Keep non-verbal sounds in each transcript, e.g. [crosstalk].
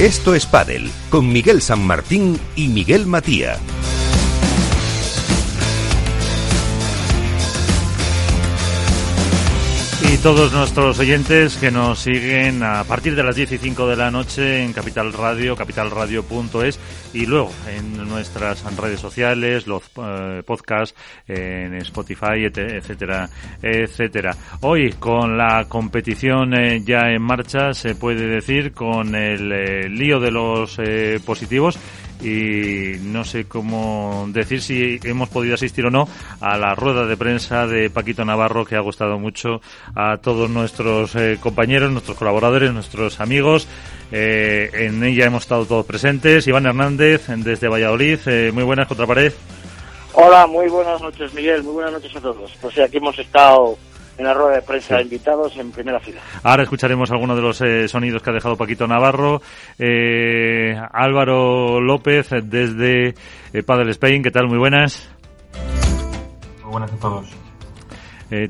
Esto es Padel, con Miguel San Martín y Miguel Matía. Todos nuestros oyentes que nos siguen a partir de las 10 y 5 de la noche en Capital Radio, capitalradio.es y luego en nuestras redes sociales, los eh, podcasts en Spotify, etcétera, etcétera. Hoy con la competición eh, ya en marcha, se puede decir, con el eh, lío de los positivos y no sé cómo decir si hemos podido asistir o no a la rueda de prensa de Paquito Navarro que ha gustado mucho a todos nuestros eh, compañeros, nuestros colaboradores, nuestros amigos. Eh, en ella hemos estado todos presentes. Iván Hernández desde Valladolid. Eh, muy buenas, Contrapared. Hola, muy buenas noches, Miguel. Muy buenas noches a todos. Pues aquí hemos estado en la rueda de prensa invitados en primera fila. Ahora escucharemos algunos de los eh, sonidos que ha dejado Paquito Navarro. Eh, Álvaro López desde eh, Padel Spain, ¿qué tal? Muy buenas. Muy buenas a todos.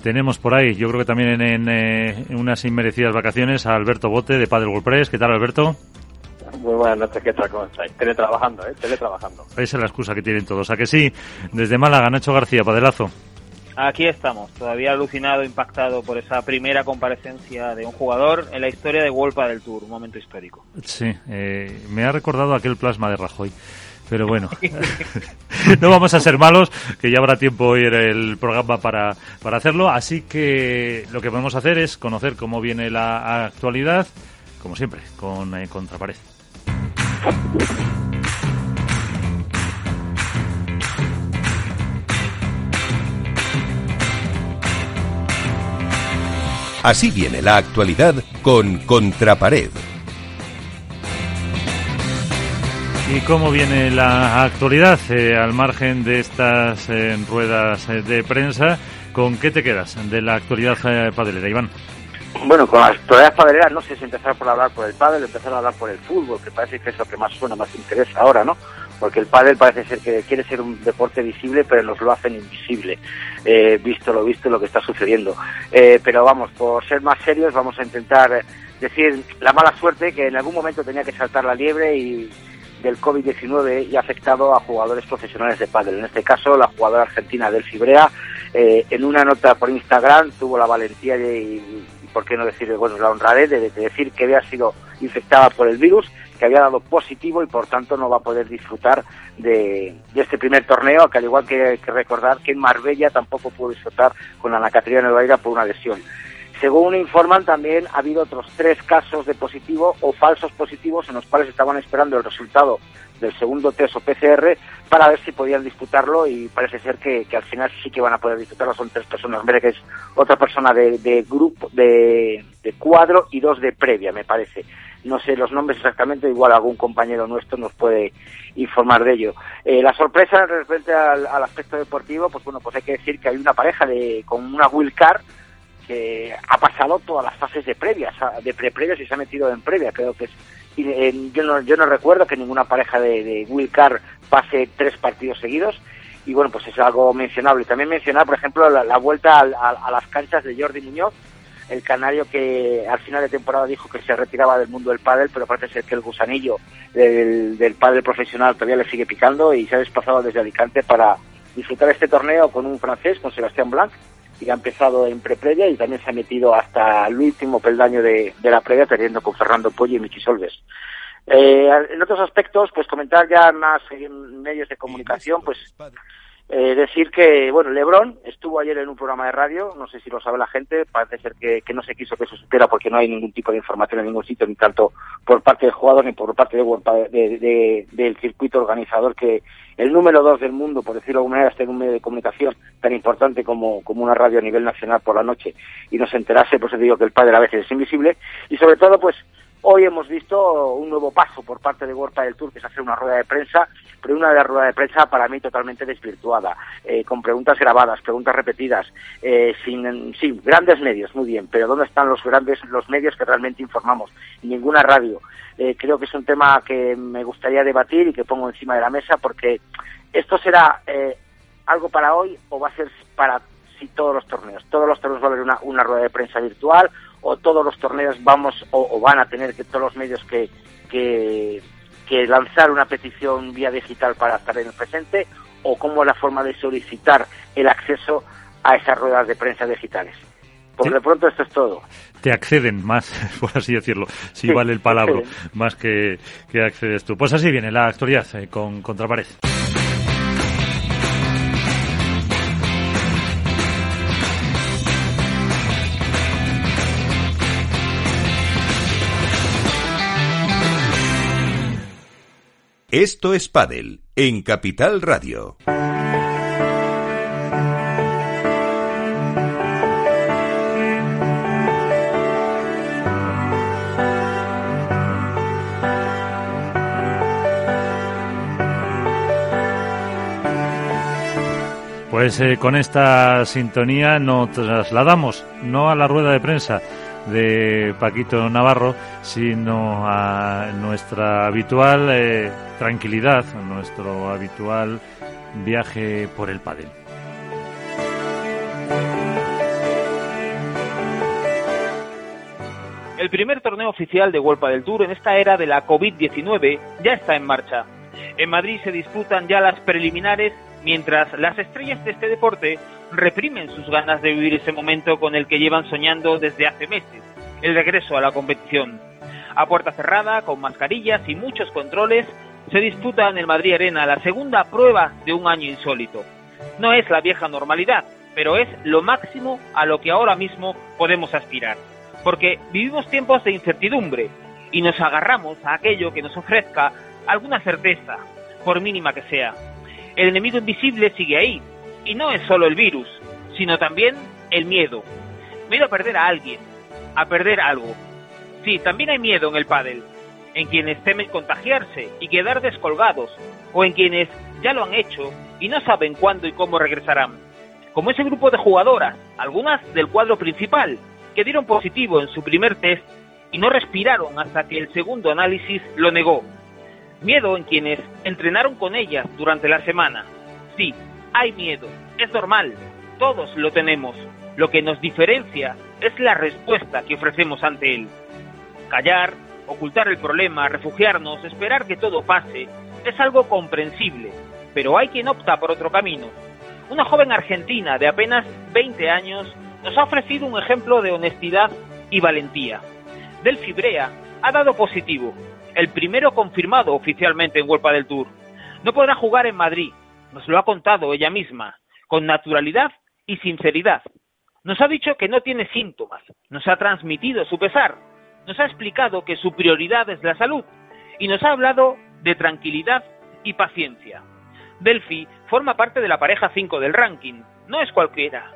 tenemos por ahí, yo creo que también en, unas inmerecidas vacaciones, a Alberto Bote de Padel WordPress. ¿Qué tal, Alberto? Muy buenas noches, ¿qué tal? ¿Cómo estáis? Teletrabajando, ¿eh? Teletrabajando. Esa es la excusa que tienen todos. ¿A que sí? Desde Málaga, Nacho García, Padelazo. Aquí estamos, todavía alucinado, impactado por esa primera comparecencia de un jugador en la historia de Wolpa del Tour, un momento histórico. Sí, eh, me ha recordado aquel plasma de Rajoy. Pero bueno, [laughs] no vamos a ser malos, que ya habrá tiempo hoy en el programa para, para hacerlo. Así que lo que podemos hacer es conocer cómo viene la actualidad, como siempre, con eh, Contrapared. Así viene la actualidad con Contrapared. ¿Y cómo viene la actualidad eh, al margen de estas eh, ruedas eh, de prensa? ¿Con qué te quedas de la actualidad padelera, Iván? Bueno, con la actualidad padelera no sé si empezar por hablar por el pádel, empezar a hablar por el fútbol, que parece que es lo que más suena, más interesa ahora, ¿no? Porque el pádel parece ser que quiere ser un deporte visible, pero nos lo hacen invisible, eh, visto lo visto lo que está sucediendo. Eh, pero vamos, por ser más serios, vamos a intentar decir la mala suerte que en algún momento tenía que saltar la liebre y del COVID-19 y ha afectado a jugadores profesionales de pádel. En este caso, la jugadora argentina del Fibrea, eh, en una nota por Instagram, tuvo la valentía de, y, por qué no decir, bueno, la honradez de decir que había sido infectada por el virus que había dado positivo y por tanto no va a poder disfrutar de, este primer torneo, que al igual que, recordar que en Marbella tampoco pudo disfrutar con Ana Caterina Nevaira por una lesión. Según informan, también ha habido otros tres casos de positivo o falsos positivos en los cuales estaban esperando el resultado del segundo test o PCR para ver si podían disputarlo y parece ser que, al final sí que van a poder disputarlo. Son tres personas, que es otra persona de, grupo, de, cuadro y dos de previa, me parece. No sé los nombres exactamente, igual algún compañero nuestro nos puede informar de ello. Eh, la sorpresa respecto al, aspecto deportivo, pues bueno, pues hay que decir que hay una pareja de, con una wheelcar que ha pasado todas las fases de previas, de pre-previas y se ha metido en previa. Creo que es yo no, yo no recuerdo que ninguna pareja de, de Will Carr pase tres partidos seguidos y bueno, pues es algo mencionable. También mencionar, por ejemplo, la, vuelta a, las canchas de Jordi Muñoz, el canario que al final de temporada dijo que se retiraba del mundo del pádel, pero parece ser que el gusanillo del, del pádel profesional todavía le sigue picando y se ha desplazado desde Alicante para disfrutar este torneo con un francés, con Sebastián Blanc, y ha empezado en pre-previa y también se ha metido hasta el último peldaño de, la previa, perdiendo con Fernando Pollo y Michi Solves. Eh, en otros aspectos, pues comentar ya más en medios de comunicación, pues eh, decir que, bueno, Lebron estuvo ayer en un programa de radio, no sé si lo sabe la gente, parece ser que, no se quiso que eso supiera porque no hay ningún tipo de información en ningún sitio, ni tanto por parte del jugador ni por parte de, del circuito organizador, que el número dos del mundo, por decirlo de alguna manera, esté en un medio de comunicación tan importante como, como una radio a nivel nacional por la noche y no se enterase, pues digo que el padre a veces es invisible, y sobre todo, pues Hoy hemos visto un nuevo paso por parte de World del Tour, que es hacer una rueda de prensa, pero una rueda de prensa para mí totalmente desvirtuada, eh, con preguntas grabadas, preguntas repetidas, eh, sin, sí, grandes medios, muy bien, pero ¿dónde están los grandes, los medios que realmente informamos? Ninguna radio. Eh, creo que es un tema que me gustaría debatir y que pongo encima de la mesa porque esto será algo para hoy o va a ser para si todos los torneos. Todos los torneos va a haber una, una rueda de prensa virtual o todos los torneos vamos o, van a tener que todos los medios que, que, que lanzar una petición vía digital para estar en el presente o cómo es la forma de solicitar el acceso a esas ruedas de prensa digitales. Por de pronto esto es todo. Te acceden más, [laughs] por así decirlo, si vale el palabra, [laughs] más que, que accedes tú. Pues así viene la actualidad eh, con Contrapared. Esto es Padel en Capital Radio. Pues eh, con esta sintonía nos trasladamos no a la rueda de prensa de Paquito Navarro, sino a nuestra habitual eh, tranquilidad, a nuestro habitual viaje por el pádel. El primer torneo oficial de World del Tour en esta era de la COVID-19 ya está en marcha. En Madrid se disputan ya las preliminares mientras las estrellas de este deporte reprimen sus ganas de vivir ese momento con el que llevan soñando desde hace meses, el regreso a la competición. A puerta cerrada, con mascarillas y muchos controles, se disputa en el Madrid Arena la segunda prueba de un año insólito. No es la vieja normalidad, pero es lo máximo a lo que ahora mismo podemos aspirar. Porque vivimos tiempos de incertidumbre y nos agarramos a aquello que nos ofrezca alguna certeza, por mínima que sea. El enemigo invisible sigue ahí, y no es solo el virus, sino también el miedo. Miedo a perder a alguien, a perder algo. Sí, también hay miedo en el pádel, en quienes temen contagiarse y quedar descolgados, o en quienes ya lo han hecho y no saben cuándo y cómo regresarán. Como ese grupo de jugadoras, algunas del cuadro principal, que dieron positivo en su primer test y no respiraron hasta que el segundo análisis lo negó. Miedo en quienes entrenaron con ellas durante la semana. Sí, hay miedo, es normal, todos lo tenemos. Lo que nos diferencia es la respuesta que ofrecemos ante él. Callar, ocultar el problema, refugiarnos, esperar que todo pase, es algo comprensible, pero hay quien opta por otro camino. Una joven argentina de apenas 20 años nos ha ofrecido un ejemplo de honestidad y valentía. Delphi Brea ha dado positivo, el primero confirmado oficialmente en Huelpa del Tour. No podrá jugar en Madrid, nos lo ha contado ella misma, con naturalidad y sinceridad. Nos ha dicho que no tiene síntomas, nos ha transmitido su pesar, nos ha explicado que su prioridad es la salud y nos ha hablado de tranquilidad y paciencia. Delphi forma parte de la pareja 5 del ranking, no es cualquiera.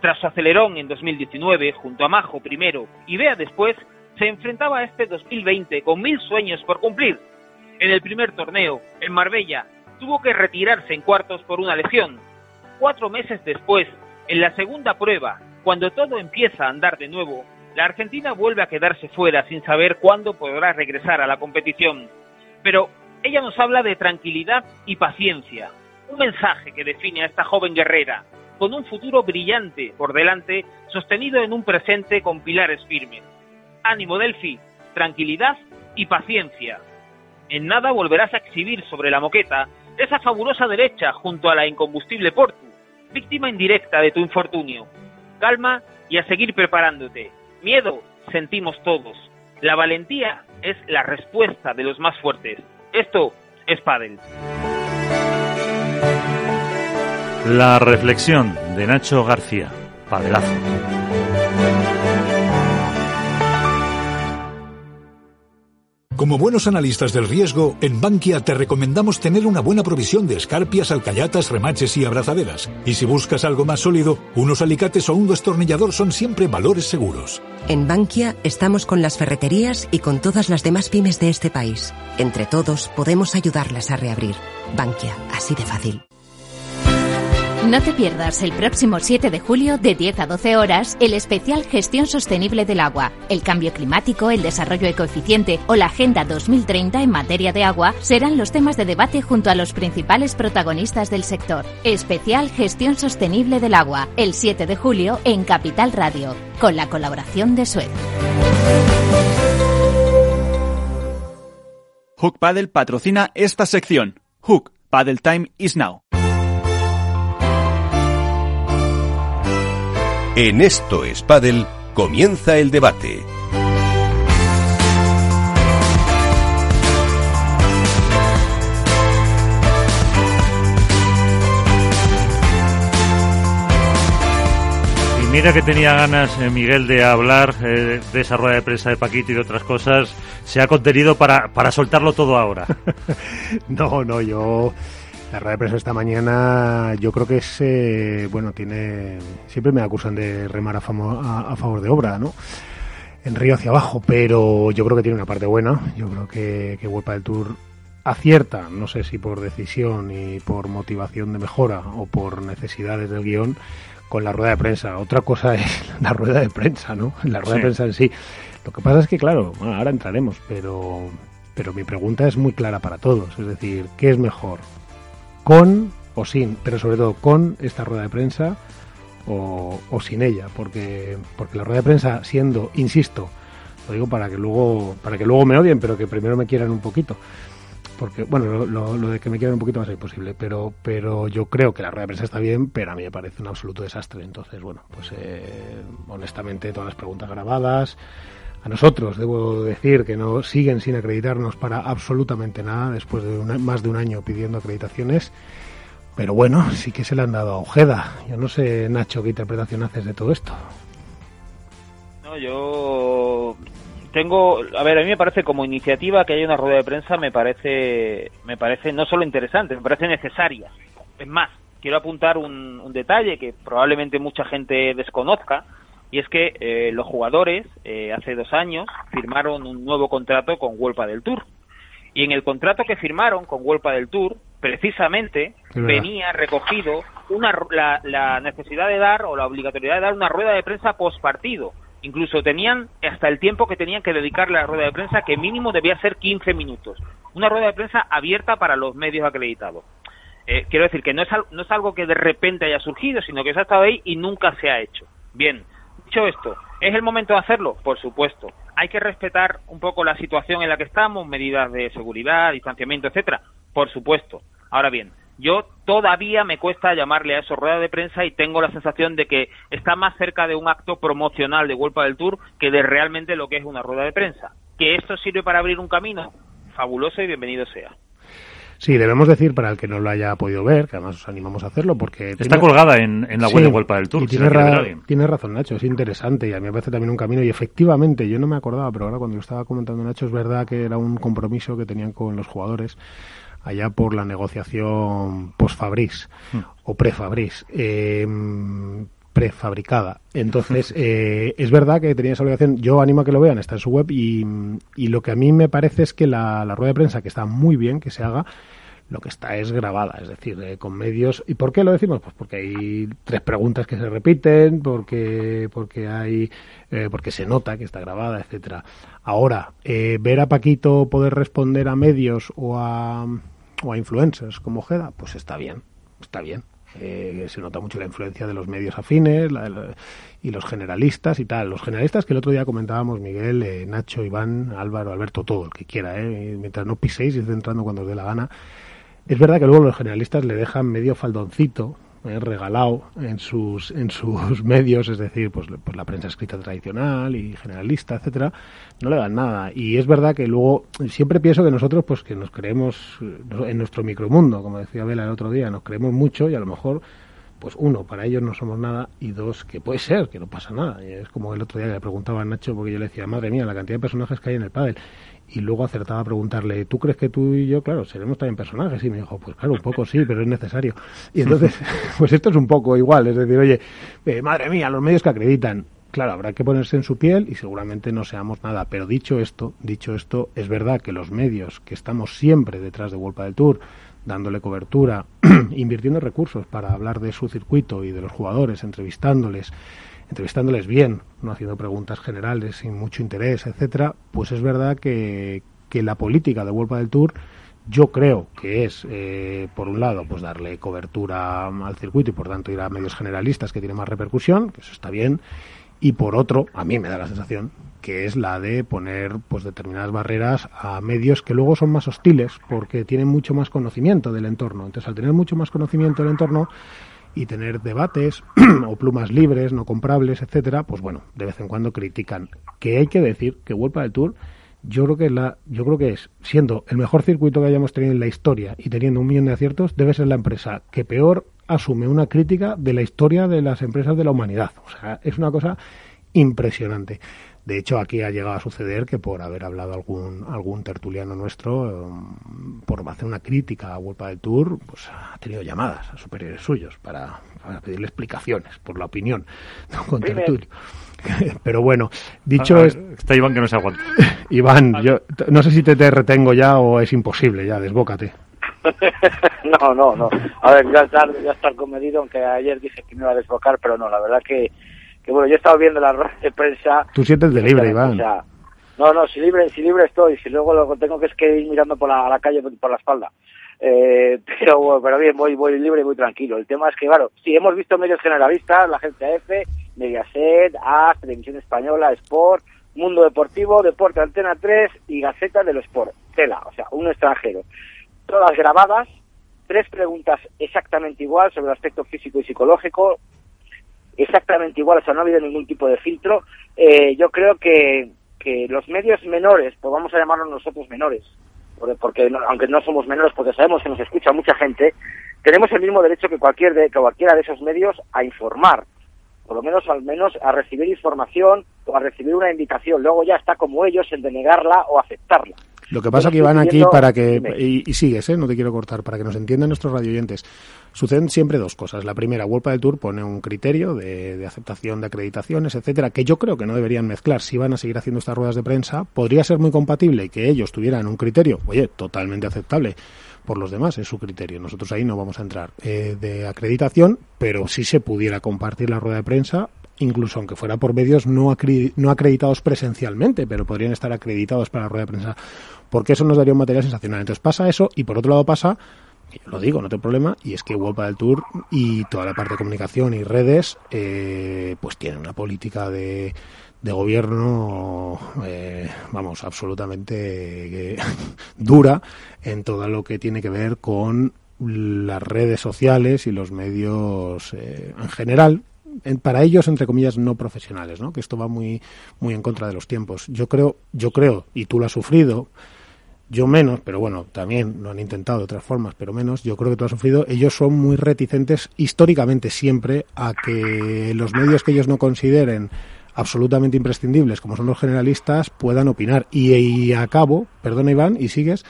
Tras su acelerón en 2019, junto a Majo primero y Bea después, se enfrentaba a este 2020 con mil sueños por cumplir. En el primer torneo, en Marbella, tuvo que retirarse en cuartos por una lesión. Cuatro meses después, en la segunda prueba, cuando todo empieza a andar de nuevo, la Argentina vuelve a quedarse fuera sin saber cuándo podrá regresar a la competición. Pero ella nos habla de tranquilidad y paciencia, un mensaje que define a esta joven guerrera, con un futuro brillante por delante, sostenido en un presente con pilares firmes. Ánimo Delphi, tranquilidad y paciencia. En nada volverás a exhibir sobre la moqueta esa fabulosa derecha junto a la incombustible Portu, víctima indirecta de tu infortunio. Calma y a seguir preparándote. Miedo sentimos todos. La valentía es la respuesta de los más fuertes. Esto es Padel. La reflexión de Nacho García. Padelazo. Como buenos analistas del riesgo, en Bankia te recomendamos tener una buena provisión de escarpias, alcayatas, remaches y abrazaderas. Y si buscas algo más sólido, unos alicates o un destornillador son siempre valores seguros. En Bankia estamos con las ferreterías y con todas las demás pymes de este país. Entre todos podemos ayudarlas a reabrir. Bankia, así de fácil. No te pierdas el próximo 7 de julio de 10 a 12 horas el especial Gestión Sostenible del Agua. El cambio climático, el desarrollo ecoeficiente o la Agenda 2030 en materia de agua serán los temas de debate junto a los principales protagonistas del sector. Especial Gestión Sostenible del Agua, el 7 de julio en Capital Radio, con la colaboración de Suez. Hook Paddle patrocina esta sección. Hook Paddle Time is now. En Esto es comienza el debate. Y mira que tenía ganas eh, Miguel de hablar eh, de esa rueda de prensa de Paquito y de otras cosas. Se ha contenido para, para soltarlo todo ahora. [laughs] no, no, yo la rueda de prensa esta mañana yo creo que es, eh, bueno, tiene, siempre me acusan de remar a, favor de obra, ¿no? En río hacia abajo, pero yo creo que tiene una parte buena. Yo creo que, que del Tour acierta, no sé si por decisión y por motivación de mejora o por necesidades del guion, con la rueda de prensa. Otra cosa es [laughs] la rueda de prensa, ¿no? La rueda de prensa en sí. Lo que pasa es que, claro, ahora entraremos, pero, pero mi pregunta es muy clara para todos. Es decir, ¿qué es mejor? Con o sin, pero sobre todo con esta rueda de prensa o, sin ella, porque, porque la rueda de prensa siendo, insisto, lo digo para que luego, para que luego me odien, pero que primero me quieran un poquito. Porque, bueno, lo, de que me quieran un poquito a ser posible, pero, pero yo creo que la rueda de prensa está bien, pero a mí me parece un absoluto desastre. Entonces, bueno, pues eh, honestamente todas las preguntas grabadas, a nosotros, debo decir, que no siguen sin acreditarnos para absolutamente nada después de más de un año pidiendo acreditaciones. Pero bueno, sí que se le han dado a Ojeda. Yo no sé, Nacho, qué interpretación haces de todo esto. No, yo tengo, a ver, a mí me parece como iniciativa que haya una rueda de prensa me parece, me parece no solo interesante, me parece necesaria. Es más, quiero apuntar un, un detalle que probablemente mucha gente desconozca y es que eh, los jugadores eh, hace dos años firmaron un nuevo contrato con Huelpa del Tour. Y en el contrato que firmaron con Huelpa del Tour, precisamente venía recogido una, la, la, necesidad de dar o la obligatoriedad de dar una rueda de prensa post partido. Incluso tenían hasta el tiempo que tenían que dedicarle a la rueda de prensa, que mínimo debía ser 15 minutos. Una rueda de prensa abierta para los medios acreditados. Eh, quiero decir que no es, no es algo que de repente haya surgido, sino que se ha estado ahí y nunca se ha hecho. Bien, Dicho esto, ¿es el momento de hacerlo? Por supuesto. Hay que respetar un poco la situación en la que estamos, medidas de seguridad, distanciamiento, etcétera. Por supuesto. Ahora bien, yo todavía me cuesta llamarle a eso rueda de prensa y tengo la sensación de que está más cerca de un acto promocional de Vuelta del Tour que de realmente lo que es una rueda de prensa. ¿Que esto sirve para abrir un camino? Fabuloso y bienvenido sea. Sí, debemos decir para el que no lo haya podido ver, que además os animamos a hacerlo, porque... Está colgada en, la web de Vuelta del Tour. Y tiene, tiene, razón Nacho, es interesante y a mí me parece también un camino y efectivamente, yo no me acordaba, pero ahora cuando lo estaba comentando Nacho, es verdad que era un compromiso que tenían con los jugadores allá por la negociación post-Fabris hmm. o pre-Fabris. Eh, prefabricada. Entonces, [laughs] eh, es verdad que tenía esa obligación. Yo animo a que lo vean, está en su web. Y, y lo que a mí me parece es que la, rueda de prensa, que está muy bien que se haga, lo que está es grabada, es decir, eh, con medios. ¿Y por qué lo decimos? Pues porque hay tres preguntas que se repiten, porque porque hay eh, porque se nota que está grabada, etcétera. Ahora, ver a Paquito poder responder a medios o a o a influencers como Jeda, pues está bien, está bien. Eh, se nota mucho la influencia de los medios afines y los generalistas y tal. Los generalistas que el otro día comentábamos, Miguel, eh, Nacho, Iván, Álvaro, Alberto, todo el que quiera, eh, mientras no piséis y entrando cuando os dé la gana. Es verdad que luego los generalistas le dejan medio faldoncito eh, regalado en sus en sus [laughs] medios, es decir, pues, pues, la prensa escrita tradicional y generalista, etcétera, no le dan nada. Y es verdad que luego siempre pienso que nosotros, pues que nos creemos en nuestro micromundo, como decía Vela el otro día, nos creemos mucho y a lo mejor pues uno, para ellos no somos nada, y dos, que puede ser, que no pasa nada. Es como el otro día que le preguntaba a Nacho, porque yo le decía, madre mía, la cantidad de personajes que hay en el pádel y luego acertaba a preguntarle, ¿tú crees que tú y yo, claro, seremos también personajes? Y me dijo, pues claro, un poco sí, pero es necesario. Y entonces, [laughs] [laughs] pues esto es un poco igual, es decir, oye, eh, madre mía, los medios que acreditan, claro, habrá que ponerse en su piel y seguramente no seamos nada. Pero dicho esto, dicho esto, es verdad que los medios que estamos siempre detrás de Wolpa del Tour, dándole cobertura, [clears throat] invirtiendo recursos para hablar de su circuito y de los jugadores, entrevistándoles, entrevistándoles bien, no haciendo preguntas generales sin mucho interés, etcétera, pues es verdad que, que la política de Vuelta del Tour yo creo que es, eh, por un lado, pues darle cobertura al circuito y por tanto ir a medios generalistas que tienen más repercusión, que eso está bien, y por otro, a mí me da la sensación que es la de poner pues determinadas barreras a medios que luego son más hostiles porque tienen mucho más conocimiento del entorno. Entonces, al tener mucho más conocimiento del entorno y tener debates [clears throat] o plumas libres, no comprables, etcétera, pues bueno, de vez en cuando critican. Que hay que decir que Vuelta del Tour yo creo que la yo creo que es siendo el mejor circuito que hayamos tenido en la historia y teniendo un millón de aciertos debe ser la empresa que peor asume una crítica de la historia de las empresas de la humanidad o sea es una cosa impresionante de hecho aquí ha llegado a suceder que por haber hablado algún algún tertuliano nuestro um, por hacer una crítica a Vuelta del Tour pues ha tenido llamadas a superiores suyos para, para pedirle explicaciones por la opinión de un tertulio [laughs] Pero bueno, dicho esto... Está Iván que no se aguanta. [laughs] Iván, yo no sé si te, te retengo ya o es imposible, ya, desbócate. [laughs] no, no, no. A ver, ya estar, ya estar comedido, aunque ayer dije que me iba a desbocar, pero no, la verdad que, que bueno, yo he estado viendo la rueda de prensa. Tú sientes de libre, Iván. no, no, si libre, si libre estoy, si luego lo tengo que es que ir mirando por la, la calle por la espalda. Eh, [laughs] pero, pero bien, voy, voy libre y muy tranquilo. El tema es que, claro, sí, hemos visto medios generalistas, la agencia F, Mediaset, A, Televisión Española, Sport, Mundo Deportivo, Deporte Antena 3 y Gaceta del Sport. Tela, o sea, un extranjero. Todas grabadas, tres preguntas exactamente igual sobre el aspecto físico y psicológico, exactamente igual, o sea, no ha habido ningún tipo de filtro. Eh, yo creo que, que los medios menores, pues vamos a llamarlos nosotros menores, porque aunque no somos menores, porque sabemos que nos escucha mucha gente, tenemos el mismo derecho que, cualquier de, que cualquiera de esos medios a informar por lo menos al menos a recibir información o a recibir una invitación. Luego ya está como ellos en denegarla o aceptarla. Lo que pasa que van aquí para que, y, sigues, ¿eh? no te quiero cortar, para que nos entiendan nuestros radioyentes, suceden siempre dos cosas. La primera, World del Tour pone un criterio de, de, aceptación de acreditaciones, etcétera, que yo creo que no deberían mezclar. Si van a seguir haciendo estas ruedas de prensa, podría ser muy compatible que ellos tuvieran un criterio, oye, totalmente aceptable por los demás, es su criterio. Nosotros ahí no vamos a entrar eh, de acreditación, pero si se pudiera compartir la rueda de prensa, incluso aunque fuera por medios no, no acreditados presencialmente, pero podrían estar acreditados para la rueda de prensa, porque eso nos daría un material sensacional. Entonces pasa eso y por otro lado pasa lo digo, no tengo problema, y es que World del Tour y toda la parte de comunicación y redes, eh, pues tienen una política de, de gobierno, eh, vamos, absolutamente eh, [laughs] dura en todo lo que tiene que ver con las redes sociales y los medios eh, en general, para ellos entre comillas no profesionales, ¿no? Que esto va muy muy en contra de los tiempos. Yo creo, yo creo y tú lo has sufrido, yo menos, pero bueno, también lo han intentado de otras formas, pero menos, yo creo que tú has sufrido, ellos son muy reticentes históricamente siempre a que los medios que ellos no consideren absolutamente imprescindibles, como son los generalistas, puedan opinar. Y, a cabo, perdona Iván, y sigues,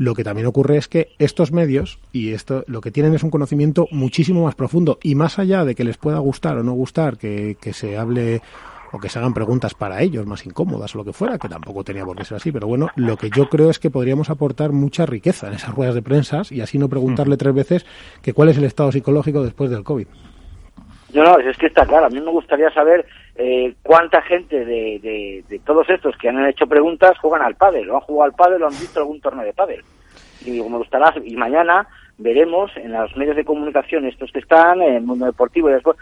lo que también ocurre es que estos medios y esto lo que tienen es un conocimiento muchísimo más profundo y más allá de que les pueda gustar o no gustar que, que se hable o que se hagan preguntas para ellos más incómodas o lo que fuera, que tampoco tenía por qué ser así, pero bueno, lo que yo creo es que podríamos aportar mucha riqueza en esas ruedas de prensa y así no preguntarle tres veces que cuál es el estado psicológico después del COVID. No, no, es que está claro. A mí me gustaría saber eh, cuánta gente de, de, todos estos que han hecho preguntas juegan al pádel, o han jugado al pádel o han visto algún torneo de pádel. Y digo, me gustará, y mañana veremos en los medios de comunicación, estos que están, en el mundo deportivo y después,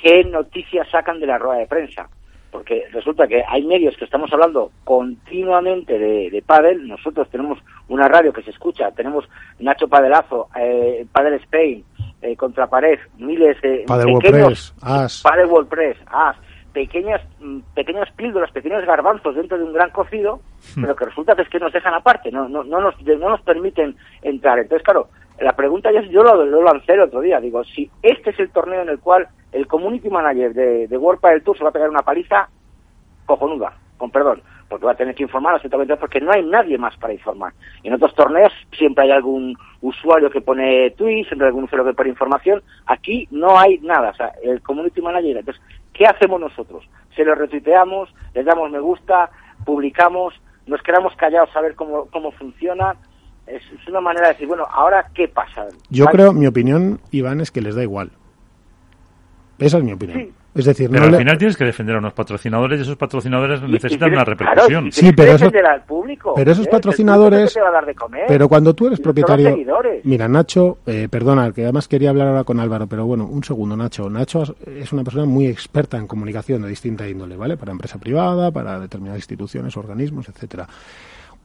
qué noticias sacan de la rueda de prensa. Porque resulta que hay medios que estamos hablando continuamente de, de pádel, nosotros tenemos una radio que se escucha, tenemos Nacho Padelazo, eh, Padel Spain, eh, contra pared, miles de pequeños, As. WordPress, As, pequeñas, mm, pequeñas píldoras, pequeños garbanzos dentro de un gran cocido, hmm. pero que resulta que es que nos dejan aparte, no, no, no, nos, no nos permiten entrar. Entonces, claro, la pregunta yo, yo lo, lo, lancé el otro día, digo, si este es el torneo en el cual el community manager de, de World del Tour se va a pegar una paliza cojonuda, con perdón, porque va a tener que informar absolutamente porque no hay nadie más para informar. En otros torneos siempre hay algún usuario que pone tweets, siempre hay algún usuario que pone información. Aquí no hay nada, o sea, el community manager. Entonces, ¿qué hacemos nosotros? Se lo retuiteamos, les damos me gusta, publicamos, nos quedamos callados a ver cómo, cómo funciona. Es, una manera de decir, bueno, ahora qué pasa. Yo creo, mi opinión, Iván, es que les da igual. Esa es mi opinión. Es decir, pero al final tienes que defender a unos patrocinadores y esos patrocinadores necesitan una repercusión. sí, pero esos, público, pero esos ¿eh? patrocinadores. Pero cuando tú eres propietario. Mira, Nacho, eh, perdona, que además quería hablar ahora con Álvaro, pero bueno, un segundo, Nacho. Nacho es una persona muy experta en comunicación de distinta índole, ¿vale? Para empresa privada, para determinadas instituciones, organismos, etcétera.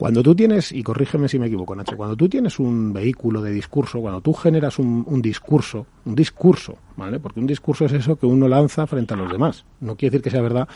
Cuando tú tienes, y corrígeme si me equivoco, Nacho, cuando tú tienes un vehículo de discurso, cuando tú generas un, un, discurso, un discurso, ¿vale? Porque un discurso es eso que uno lanza frente a los demás. No quiere decir que sea verdad.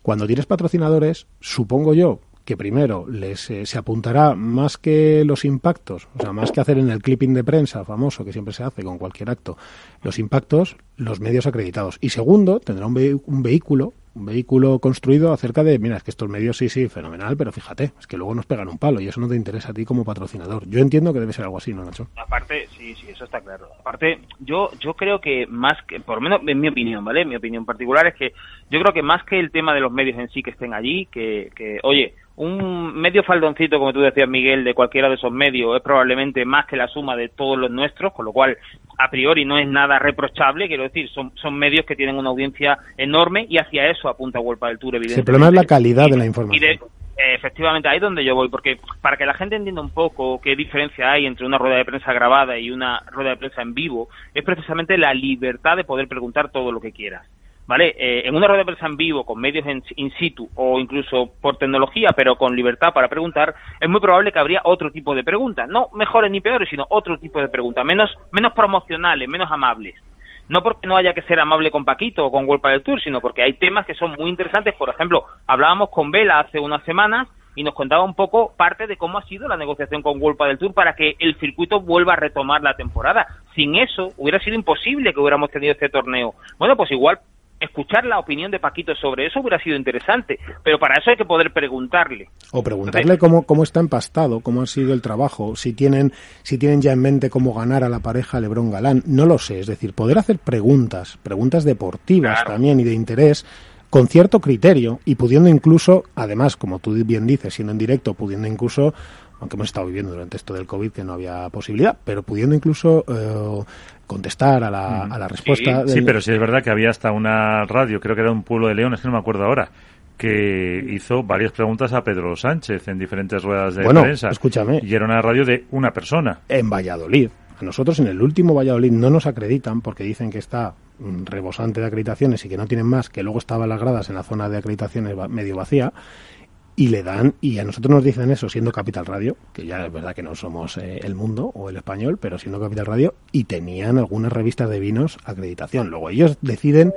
Cuando tienes patrocinadores, supongo yo que primero les eh, se apuntará más que los impactos, o sea, más que hacer en el clipping de prensa famoso que siempre se hace con cualquier acto, los impactos, los medios acreditados. Y segundo, tendrá un, un vehículo un vehículo construido acerca de, mira, es que estos medios sí, sí, fenomenal, pero fíjate, es que luego nos pegan un palo y eso no te interesa a ti como patrocinador. Yo entiendo que debe ser algo así, ¿no, Nacho? Aparte, sí, sí, eso está claro. Aparte, yo, yo creo que más que, por lo menos en mi opinión, ¿vale? Mi opinión particular es que yo creo que más que el tema de los medios en sí que estén allí, que, que oye, un medio faldoncito, como tú decías, Miguel, de cualquiera de esos medios es probablemente más que la suma de todos los nuestros, con lo cual a priori no es nada reprochable, quiero decir, son, son medios que tienen una audiencia enorme y hacia eso apunta Huelpa del Tour, evidentemente. El problema es la calidad de la información. efectivamente, ahí es donde yo voy, porque para que la gente entienda un poco qué diferencia hay entre una rueda de prensa grabada y una rueda de prensa en vivo, es precisamente la libertad de poder preguntar todo lo que quieras. ¿Vale? Eh, en una rueda de prensa en vivo, con medios in situ o incluso por tecnología, pero con libertad para preguntar, es muy probable que habría otro tipo de preguntas, no mejores ni peores, sino otro tipo de preguntas, menos, menos promocionales, menos amables. No porque no haya que ser amable con Paquito o con World del Tour, sino porque hay temas que son muy interesantes. Por ejemplo, hablábamos con Vela hace unas semanas y nos contaba un poco parte de cómo ha sido la negociación con World del Tour para que el circuito vuelva a retomar la temporada. Sin eso hubiera sido imposible que hubiéramos tenido este torneo. Bueno, pues igual escuchar la opinión de Paquito sobre eso hubiera sido interesante, pero para eso hay que poder preguntarle. O preguntarle cómo, cómo está empastado, cómo ha sido el trabajo, si tienen, si tienen ya en mente cómo ganar a la pareja Lebrón Galán, no lo sé, es decir, poder hacer preguntas, preguntas deportivas también y de interés, con cierto criterio y pudiendo incluso, además, como tú bien dices, siendo en directo, pudiendo incluso aunque hemos estado viviendo durante esto del COVID que no había posibilidad, pero pudiendo incluso eh, contestar a la, a la respuesta. Sí, pero sí es verdad que había hasta una radio, creo que era un pueblo de León, es que no me acuerdo ahora, que hizo varias preguntas a Pedro Sánchez en diferentes ruedas de bueno, prensa. escúchame. Y era una radio de una persona. En Valladolid. A nosotros en el último Valladolid no nos acreditan porque dicen que está mm, rebosante de acreditaciones y que no tienen más, que luego estaban las gradas en la zona de acreditaciones medio vacía y le dan, y a nosotros nos dicen eso siendo Capital Radio, que ya es verdad que no somos eh, el mundo o el español, pero siendo Capital Radio, y tenían algunas revistas de vinos acreditación. Luego ellos deciden,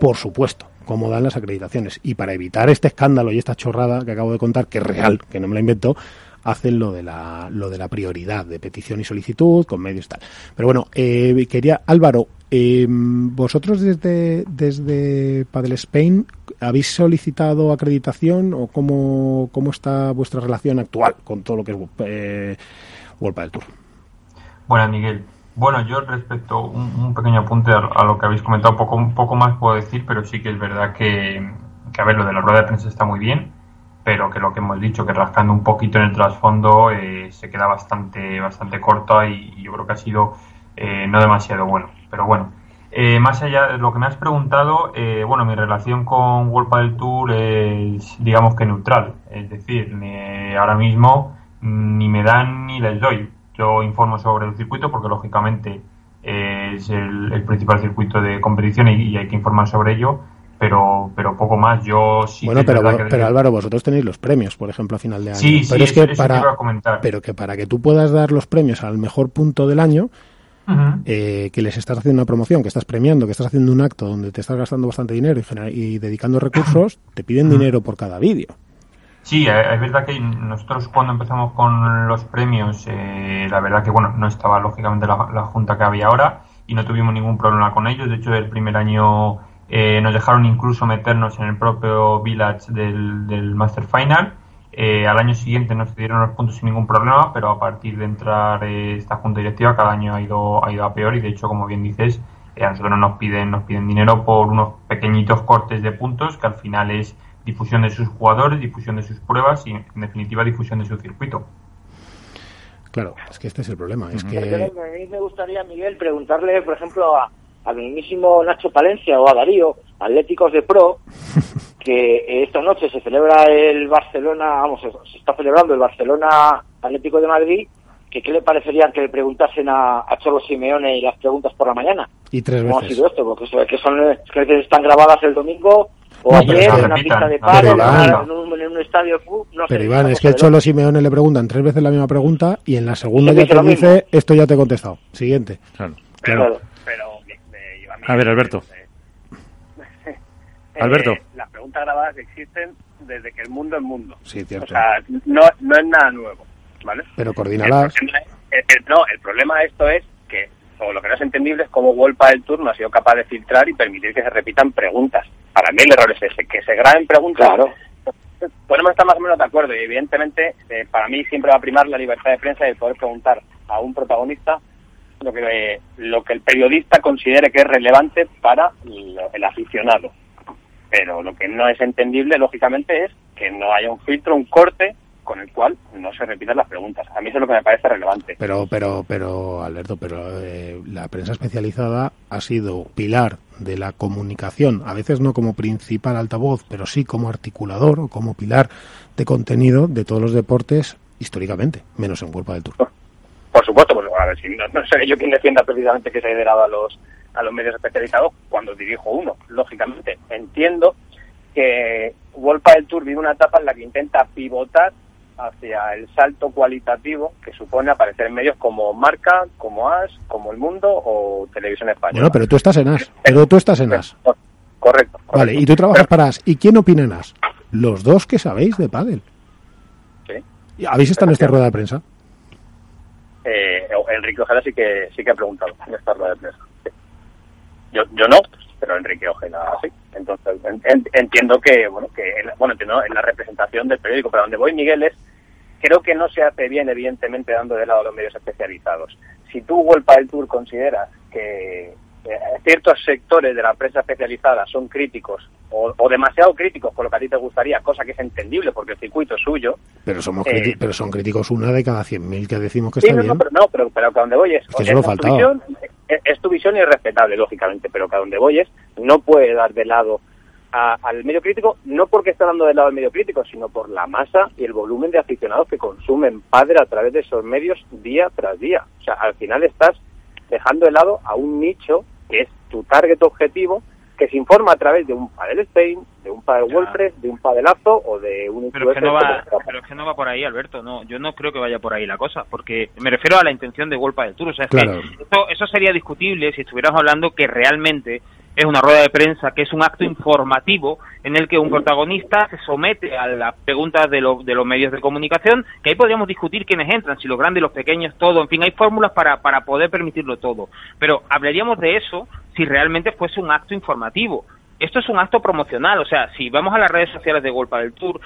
por supuesto, cómo dan las acreditaciones. Y para evitar este escándalo y esta chorrada que acabo de contar, que es real, que no me la invento, hacen lo de la, lo de la prioridad de petición y solicitud con medios tal. Pero bueno, eh, quería, Álvaro, eh, vosotros desde, desde Padel Spain, ¿habéis solicitado acreditación o cómo, cómo está vuestra relación actual con todo lo que es eh, World Padel Tour? Bueno, Miguel. Bueno, yo respecto un, pequeño apunte a, lo que habéis comentado, poco, un poco más puedo decir, pero sí que es verdad que, a ver, lo de la rueda de prensa está muy bien pero que lo que hemos dicho, que rascando un poquito en el trasfondo eh, se queda bastante, bastante corta y, yo creo que ha sido eh, no demasiado bueno. Pero bueno, eh, más allá de lo que me has preguntado, bueno, mi relación con World del Tour es digamos que neutral, es decir, ahora mismo ni me dan ni les doy. Yo informo sobre el circuito porque lógicamente es el, principal circuito de competición y hay que informar sobre ello pero, pero poco más. Yo sí Bueno, pero, pero Álvaro, vosotros tenéis los premios, por ejemplo, a final de año. Sí, pero es que para, pero que para que tú puedas dar los premios al mejor punto del año, eh, que les estás haciendo una promoción, que estás premiando, que estás haciendo un acto donde te estás gastando bastante dinero y, dedicando recursos, te piden dinero por cada vídeo. Sí, eh, es verdad que nosotros cuando empezamos con los premios, eh, la verdad que bueno, no estaba lógicamente la, la junta que había ahora y no tuvimos ningún problema con ellos. De hecho, el primer año eh, nos dejaron incluso meternos en el propio village del, Master Final. Eh, al año siguiente nos dieron los puntos sin ningún problema, pero a partir de entrar eh, esta junta directiva cada año ha ido, ha ido a peor y de hecho, como bien dices, a nosotros nos piden, nos piden dinero por unos pequeñitos cortes de puntos que al final es difusión de sus jugadores, difusión de sus pruebas y en definitiva difusión de su circuito. Claro, es que este es el problema. Es que... A mí me gustaría, Miguel, preguntarle, por ejemplo, a, al mismísimo Nacho Palencia o a Darío, Atléticos de Pro, [laughs] que esta noche se celebra el Barcelona, vamos, se está celebrando el Barcelona Atlético de Madrid, que qué le parecería que le preguntasen a, a Cholo Simeone y las preguntas por la mañana. Y tres ¿Cómo ha veces. sido esto? Porque que son que están grabadas el domingo o No, ayer en una pista de paro, en un, en un estadio no Pero sé. Iván, es que el Cholo Simeone le preguntan tres veces la misma pregunta y en la segunda ya te lo dice, mismo. esto ya te he contestado. Siguiente. Claro. A ver, Alberto. [laughs] Eh, Alberto. las preguntas grabadas existen desde que el mundo es mundo. Sí, cierto. O sea, no, no es nada nuevo, ¿vale? Pero el- no, el problema de esto es que, o lo que no es entendible es cómo Wolpa del Tour no ha sido capaz de filtrar y permitir que se repitan preguntas. Para mí el error es ese, que se graben preguntas. Claro. Podemos estar más o menos de acuerdo y evidentemente eh, para mí siempre va a primar la libertad de prensa y el poder preguntar a un protagonista lo que, lo que el periodista considere que es relevante para el aficionado. Pero lo que no es entendible, lógicamente, es que no haya un filtro, un corte con el cual no se repitan las preguntas. A mí eso es lo que me parece relevante. Pero, pero, pero, Alberto, pero eh, la prensa especializada ha sido pilar de la comunicación, a veces no como principal altavoz, pero sí como articulador o como pilar de contenido de todos los deportes históricamente, menos en World del Tour. Por supuesto, pues, a ver, si no, no seré yo quien defienda precisamente que se haya dado a los, a los medios especializados cuando dirijo uno, lógicamente. Entiendo que Wolpa del Tour vive una etapa en la que intenta pivotar hacia el salto cualitativo que supone aparecer en medios como Marca, como As, como El Mundo o Televisión Española. Bueno, pero tú estás en AS, pero tú estás en AS. Correcto. Vale, y tú trabajas para AS. ¿Y quién opina en AS? Los dos que sabéis de pádel. Sí. ¿Y ¿Habéis estado en esta rueda de prensa? Eh, Enrique Ojeda sí que sí que ha preguntado en esta rueda de prensa. Yo, yo no, pero Enrique Ojeda sí. Entonces en- en- entiendo que bueno que bueno entiendo en la representación del periódico, pero donde voy Miguel es creo que no se hace bien evidentemente dando de lado a los medios especializados. Si tú Wolpa del Tour consideras que eh, ciertos sectores de la prensa especializada son críticos o, o demasiado críticos con lo que a ti te gustaría, cosa que es entendible porque el circuito es suyo, Pero somos Eh, pero son críticos una de cada 100.000 que decimos que Sí, está no, bien. no, pero no, pero, pero que a donde voy es, Es que es tu visión, es, es tu visión y es respetable, lógicamente, pero que a donde voy es, no puede dar de lado a- al medio crítico, no porque esté dando de lado al medio crítico, sino por la masa y el volumen de aficionados que consumen padre a través de esos medios día tras día. O sea, al final estás dejando de lado a un nicho que es tu target objetivo, que se informa a través de un Padel Spain, de un Padel WordPress, de un Padelazo o de un Pero es, que no va, pero es que no va por ahí, Alberto. No, yo no creo que vaya por ahí la cosa, porque me refiero a la intención de Wolpa del Tour. O sea, es Claro. que eso, eso sería discutible si estuviéramos hablando que realmente es una rueda de prensa, que es un acto informativo en el que un protagonista se somete a las preguntas de, los de los medios de comunicación, que ahí podríamos discutir quiénes entran, si los grandes, los pequeños, todo. En fin, hay fórmulas para, para poder permitirlo todo. Pero hablaríamos de eso si realmente fuese un acto informativo esto es un acto promocional, o sea, si vamos a las redes sociales de Golpa del Tour,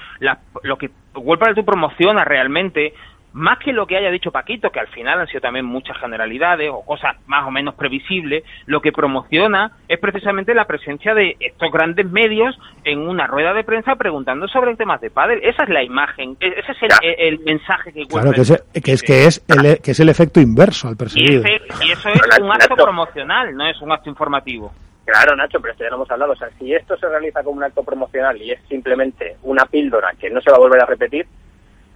lo que Golpa del Tour promociona realmente, más que lo que haya dicho Paquito, que al final han sido también muchas generalidades o cosas más o menos previsibles, lo que promociona es precisamente la presencia de estos grandes medios en una rueda de prensa preguntando sobre temas de pádel. Esa es la imagen, e- ese es el, el- el mensaje que Claro, que es, que es que es el, que es el efecto inverso al y, perseguido. ese- y eso es un acto promocional, no es un acto informativo. Claro, Nacho, pero esto ya lo hemos hablado. O sea, si esto se realiza como un acto promocional y es simplemente una píldora que no se va a volver a repetir,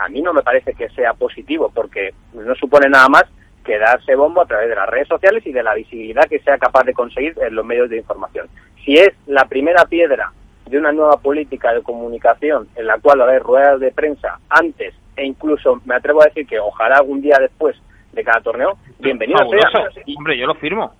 a mí no me parece que sea positivo, porque no supone nada más que darse bombo a través de las redes sociales y de la visibilidad que sea capaz de conseguir en los medios de información. Si es la primera piedra de una nueva política de comunicación en la cual va a haber ruedas de prensa antes e incluso me atrevo a decir que ojalá algún día después de cada torneo, bienvenido sea. Fabuloso. Hombre, yo lo firmo.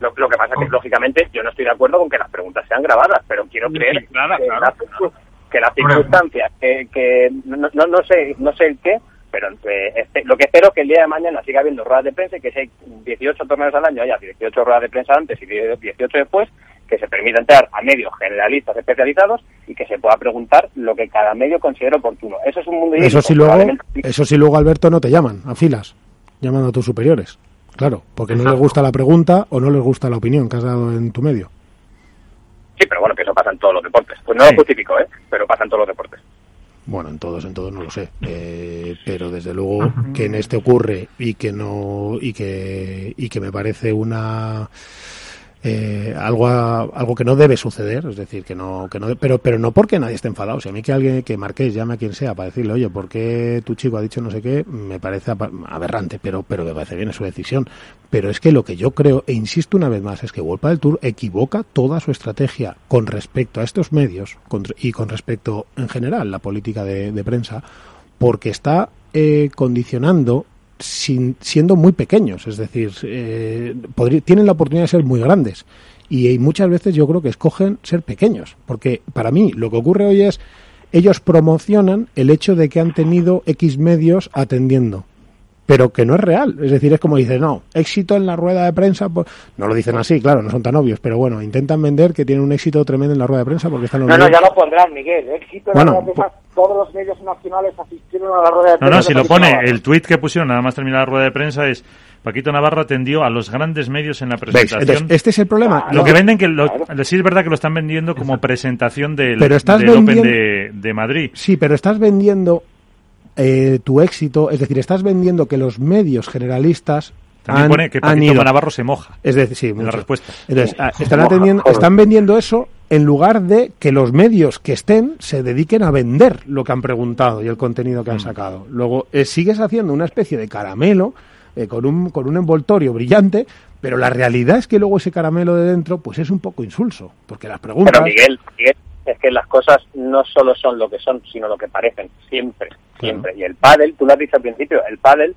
Lo, lo que pasa es que, lógicamente, yo no estoy de acuerdo con que las preguntas sean grabadas, pero quiero creer Claro, que, claro, las, que las circunstancias, que, que no, no, no sé no sé el qué, pero eh, este- lo que espero es que el día de mañana siga habiendo ruedas de prensa y que si hay 18 torneos al año haya 18 ruedas de prensa antes y 18 después, que se permita entrar a medios generalistas especializados y que se pueda preguntar lo que cada medio considere oportuno. Eso es un mundo Eso sí luego, eso sí luego Alberto no te llaman a filas, llaman a tus superiores. Claro, porque no les gusta la pregunta o no les gusta la opinión que has dado en tu medio. Sí, pero bueno, pasa en todos los deportes. Pues no lo justifico, ¿eh? Pero pasa en todos los deportes. Bueno, en todos, en todos no lo sé, eh, pero desde luego que en este ocurre y que no y que y que me parece una eh, algo algo que no debe suceder, es decir, que no que no pero pero no porque nadie esté enfadado, si a mí que alguien que Marqués llame a quien sea para decirle, "Oye, ¿por qué tu chico ha dicho no sé qué?", me parece aberrante, pero pero me parece bien su decisión, pero es que lo que yo creo e insisto una vez más es que Wolpa del Tour equivoca toda su estrategia con respecto a estos medios y con respecto en general la política de, de prensa porque está eh, condicionando sin, siendo muy pequeños, es decir, eh, tienen la oportunidad de ser muy grandes. Y, muchas veces yo creo que escogen ser pequeños, porque para mí lo que ocurre hoy es ellos promocionan el hecho de que han tenido X medios atendiendo pero que no es real. Es decir, es como dice, no, éxito en la rueda de prensa, pues, no lo dicen así, claro, no son tan obvios, pero bueno, intentan vender que tienen un éxito tremendo en la rueda de prensa porque están los No, no, ya lo pondrán, Miguel, éxito en la rueda de prensa, todos los medios nacionales asistieron a la rueda de prensa. No, no, si lo pone, el tuit que pusieron nada más terminar la rueda de prensa es Paquito Navarro atendió a los grandes medios en la presentación. Entonces, este es el problema. Lo que venden, que lo, sí es verdad que lo están vendiendo como presentación del, del Open de, de Madrid. Sí, pero estás vendiendo eh, tu éxito, es decir, estás vendiendo que los medios generalistas también pone que Paquito Navarro se moja. Es decir, sí, en la respuesta. Entonces, ah, están, atendiendo, están vendiendo eso en lugar de que los medios que estén se dediquen a vender lo que han preguntado y el contenido que han mm. sacado. Luego, eh, sigues haciendo una especie de caramelo eh, con, un, con un envoltorio brillante, pero la realidad es que luego ese caramelo de dentro pues es un poco insulso, porque las preguntas... Pero Miguel, Miguel es que las cosas no solo son lo que son, sino lo que parecen, siempre siempre. Y el pádel, tú lo has dicho al principio, el pádel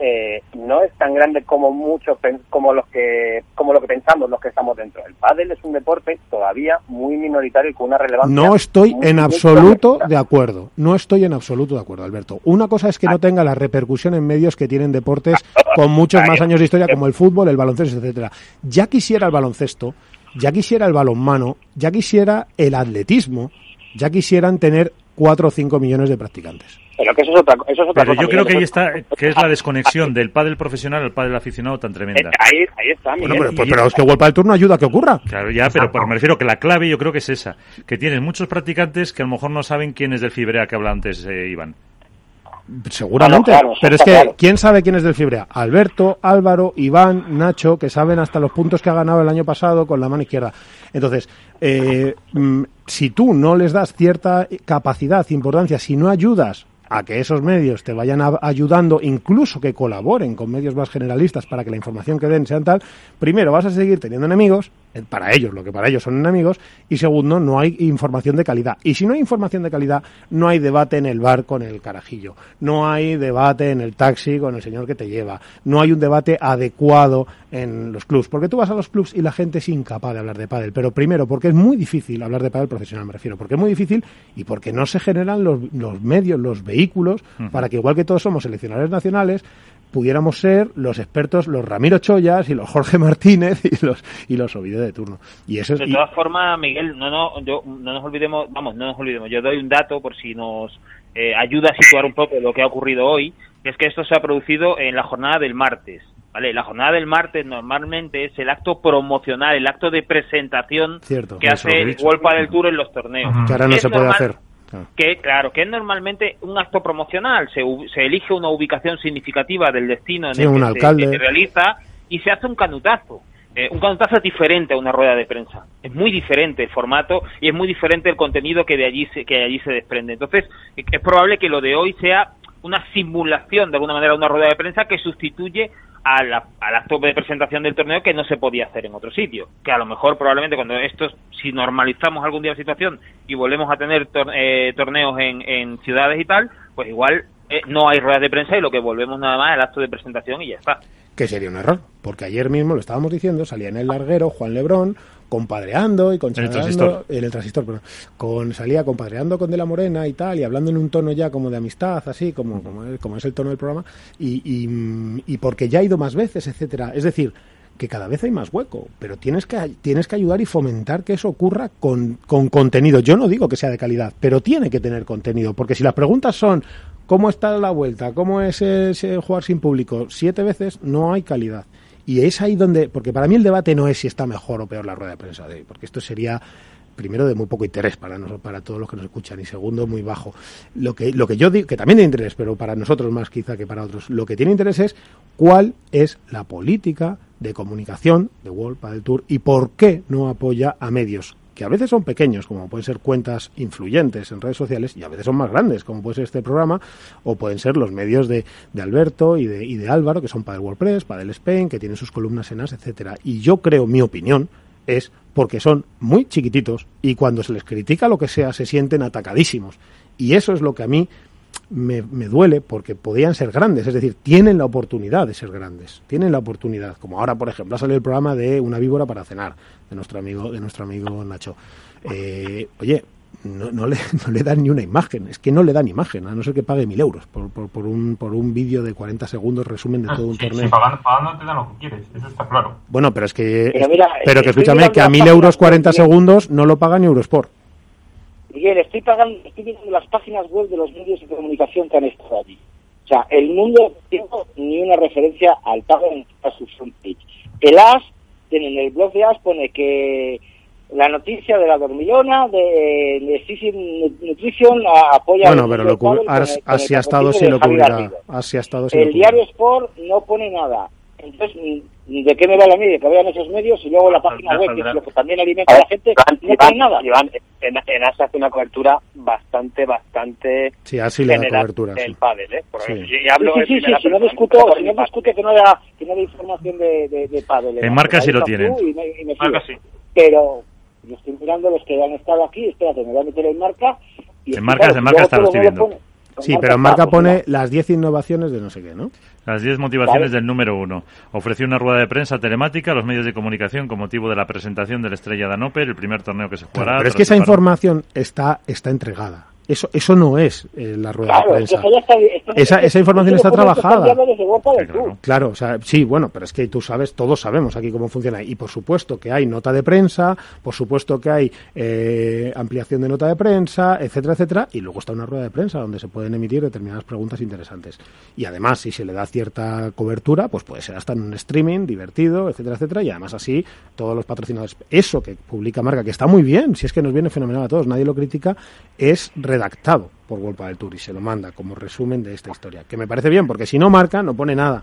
eh, no es tan grande como muchos como los que como lo que pensamos los que estamos dentro. El pádel es un deporte todavía muy minoritario y con una relevancia. No estoy en absoluto de acuerdo. No estoy en absoluto de acuerdo, Alberto. Una cosa es que no tenga la repercusión en medios que tienen deportes [laughs] con muchos más años de historia como el fútbol, el baloncesto, etcétera. Ya quisiera el baloncesto, ya quisiera el balonmano, ya quisiera el atletismo, ya quisieran tener cuatro o cinco millones de practicantes. Pero que eso es otra, eso es otra Pero yo creo que ahí está, que es la desconexión del pádel profesional al pádel aficionado tan tremenda. Eh, ahí, ahí está, Bueno, pero, pero, es que igual para el turno ayuda a que ocurra. Claro, ya, pero, me refiero que la clave yo creo que es esa, que tienes muchos practicantes que a lo mejor no saben quién es del Fibrea que habla antes eh, Iván. Seguramente, pero es que ¿quién sabe quién es del Fibrea? Alberto, Álvaro, Iván, Nacho, que saben hasta los puntos que ha ganado el año pasado con la mano izquierda. Entonces, eh, mm, si tú no les das cierta capacidad, importancia, si no ayudas a que esos medios te vayan ayudando, incluso que colaboren con medios más generalistas para que la información que den sea tal, primero vas a seguir teniendo enemigos, para ellos, lo que para ellos son enemigos, y segundo, no hay información de calidad. Y si no hay información de calidad, no hay debate en el bar con el carajillo, no hay debate en el taxi con el señor que te lleva, no hay un debate adecuado en los clubs, porque tú vas a los clubs y la gente es incapaz de hablar de pádel, pero primero porque es muy difícil hablar de pádel profesional, me refiero, porque es muy difícil y porque no se generan los, los medios, los vehículos, para que igual que todos somos seleccionadores nacionales, pudiéramos ser los expertos, los Ramiro Chollas y los Jorge [laughs] Martínez y los y los Ovidio de turno. Y eso de todas formas, Miguel, no, no, yo, no nos olvidemos, vamos, no nos olvidemos. Yo doy un dato por si nos eh, ayuda a situar un poco lo que ha ocurrido hoy, que es que esto se ha producido en la jornada del martes. ¿Vale? La jornada del martes normalmente es el acto promocional, el acto de presentación que hace el Golpa del Tour en los torneos. Que ahora no se puede hacer que claro, que es normalmente un acto promocional, se, se elige una ubicación significativa del destino en el que, Se, realiza y se hace un canutazo. Eh, un canutazo es diferente a una rueda de prensa. Es muy diferente el formato y es muy diferente el contenido que de allí se, que de allí se desprende. Entonces, es probable que lo de hoy sea una simulación, de alguna manera, de una rueda de prensa que sustituye al, acto de presentación del torneo que no se podía hacer en otro sitio. Que a lo mejor, probablemente, cuando esto, si normalizamos algún día la situación y volvemos a tener eh, torneos en, en ciudades y tal, pues igual eh, no hay ruedas de prensa y lo que volvemos nada más al acto de presentación y ya está. Que sería un error, porque ayer mismo lo estábamos diciendo, salía en el larguero Juan Lebrón compadreando y con el transistor, el transistor pero con salía compadreando con De la Morena y tal y hablando en un tono ya como de amistad así como como es, como es el tono del programa y, y, y porque ya ha ido más veces etcétera es decir que cada vez hay más hueco, pero tienes que, tienes que ayudar y fomentar que eso ocurra con, con contenido. Yo no digo que sea de calidad, pero tiene que tener contenido, porque si las preguntas son ¿cómo está la vuelta? ¿Cómo es ese jugar sin público? Siete veces no hay calidad. Y es ahí donde, porque para mí el debate no es si está mejor o peor la rueda de prensa de hoy, porque esto sería primero de muy poco interés para nosotros, para todos los que nos escuchan y segundo muy bajo. Lo que lo que yo digo que también tiene interés, pero para nosotros más quizá que para otros, lo que tiene interés es cuál es la política de comunicación de World Padel Tour y por qué no apoya a medios que a veces son pequeños, como pueden ser cuentas influyentes en redes sociales, y a veces son más grandes, como puede ser este programa, o pueden ser los medios de, de Alberto y de, y de Álvaro, que son para el WordPress, para el Spain, que tienen sus columnas en AS, etcétera. Y yo creo, mi opinión, es porque son muy chiquititos y cuando se les critica lo que sea se sienten atacadísimos. Y eso es lo que a mí me, me, duele porque podían ser grandes, es decir, tienen la oportunidad de ser grandes, tienen la oportunidad, como ahora por ejemplo ha salido el programa de una víbora para cenar de nuestro amigo de nuestro amigo Nacho. Eh, oye, no, no, le, [laughs] no le dan ni una imagen, es que no le dan imagen, a no ser que pague mil euros por, por, por un, por un vídeo de 40 segundos resumen de todo un Sí, torneo. sí, pagando, pagando te dan lo que quieres, eso está claro. Bueno, pero es que, Pero mira, pero que escúchame, que a mil euros 40 web, Miguel. segundos no lo paga ni Eurosport. Miguel, estoy pagando, estoy viendo las páginas web de los medios de comunicación que han estado allí. O sea, el mundo no tiene ni una referencia al pago en su frontpage. El AS, en el blog de AS pone que la noticia de la dormilona de, de Nutrition apoya Bueno, pero lo cubri- pádel con as- el- con el así ha estado si lo cubrirá. Así ha estado El diario Sport no pone nada. Entonces, ¿de qué me vale a mí de que vean esos medios y luego la página web, que es lo que también alimenta a la gente, Iván, no Iván, nada? Iván, en, en ASA hace una cobertura bastante, bastante Sí, así le da general cobertura. del sí. pádel, ¿eh? Porque Sí. yo- y hablo sí, sí, sí, si no discuto, por si no parte. discuto que no da, que no da información de, de, de pádel. En marca sí lo tienen. y me- y me Marca sí. Pero yo estoy mirando los que han estado aquí, espérate, me voy a meter en marca. Y En marca- en marca está, lo estoy el viendo. Sí, pero en marca pone las 10 innovaciones de no sé qué, ¿no? Las 10 motivaciones Vale. del número uno. Ofreció una rueda de prensa telemática a los medios de comunicación con motivo de la presentación de la estrella Danoper, el primer torneo que se jugará. pero es que esa información está, está entregada. Eso, eso no es eh, la rueda Claro, de es que prensa. está- esto- Esa- esa información está trabajada. Claro, o sea, sí, bueno, pero es que tú sabes, todos sabemos aquí cómo funciona. Y por supuesto que hay nota de prensa, por supuesto que hay eh, ampliación de nota de prensa, etcétera, etcétera. Y luego está una rueda de prensa donde se pueden emitir determinadas preguntas interesantes. Y además, si se le da cierta cobertura, pues puede ser hasta en un streaming divertido, etcétera, etcétera. Y además así, todos los patrocinadores. Eso que publica Marca, que está muy bien, si es que nos viene fenomenal a todos, nadie lo critica, es redactado por World del Tour y se lo manda como resumen de esta historia. Que me parece bien, porque si no marca, no pone nada.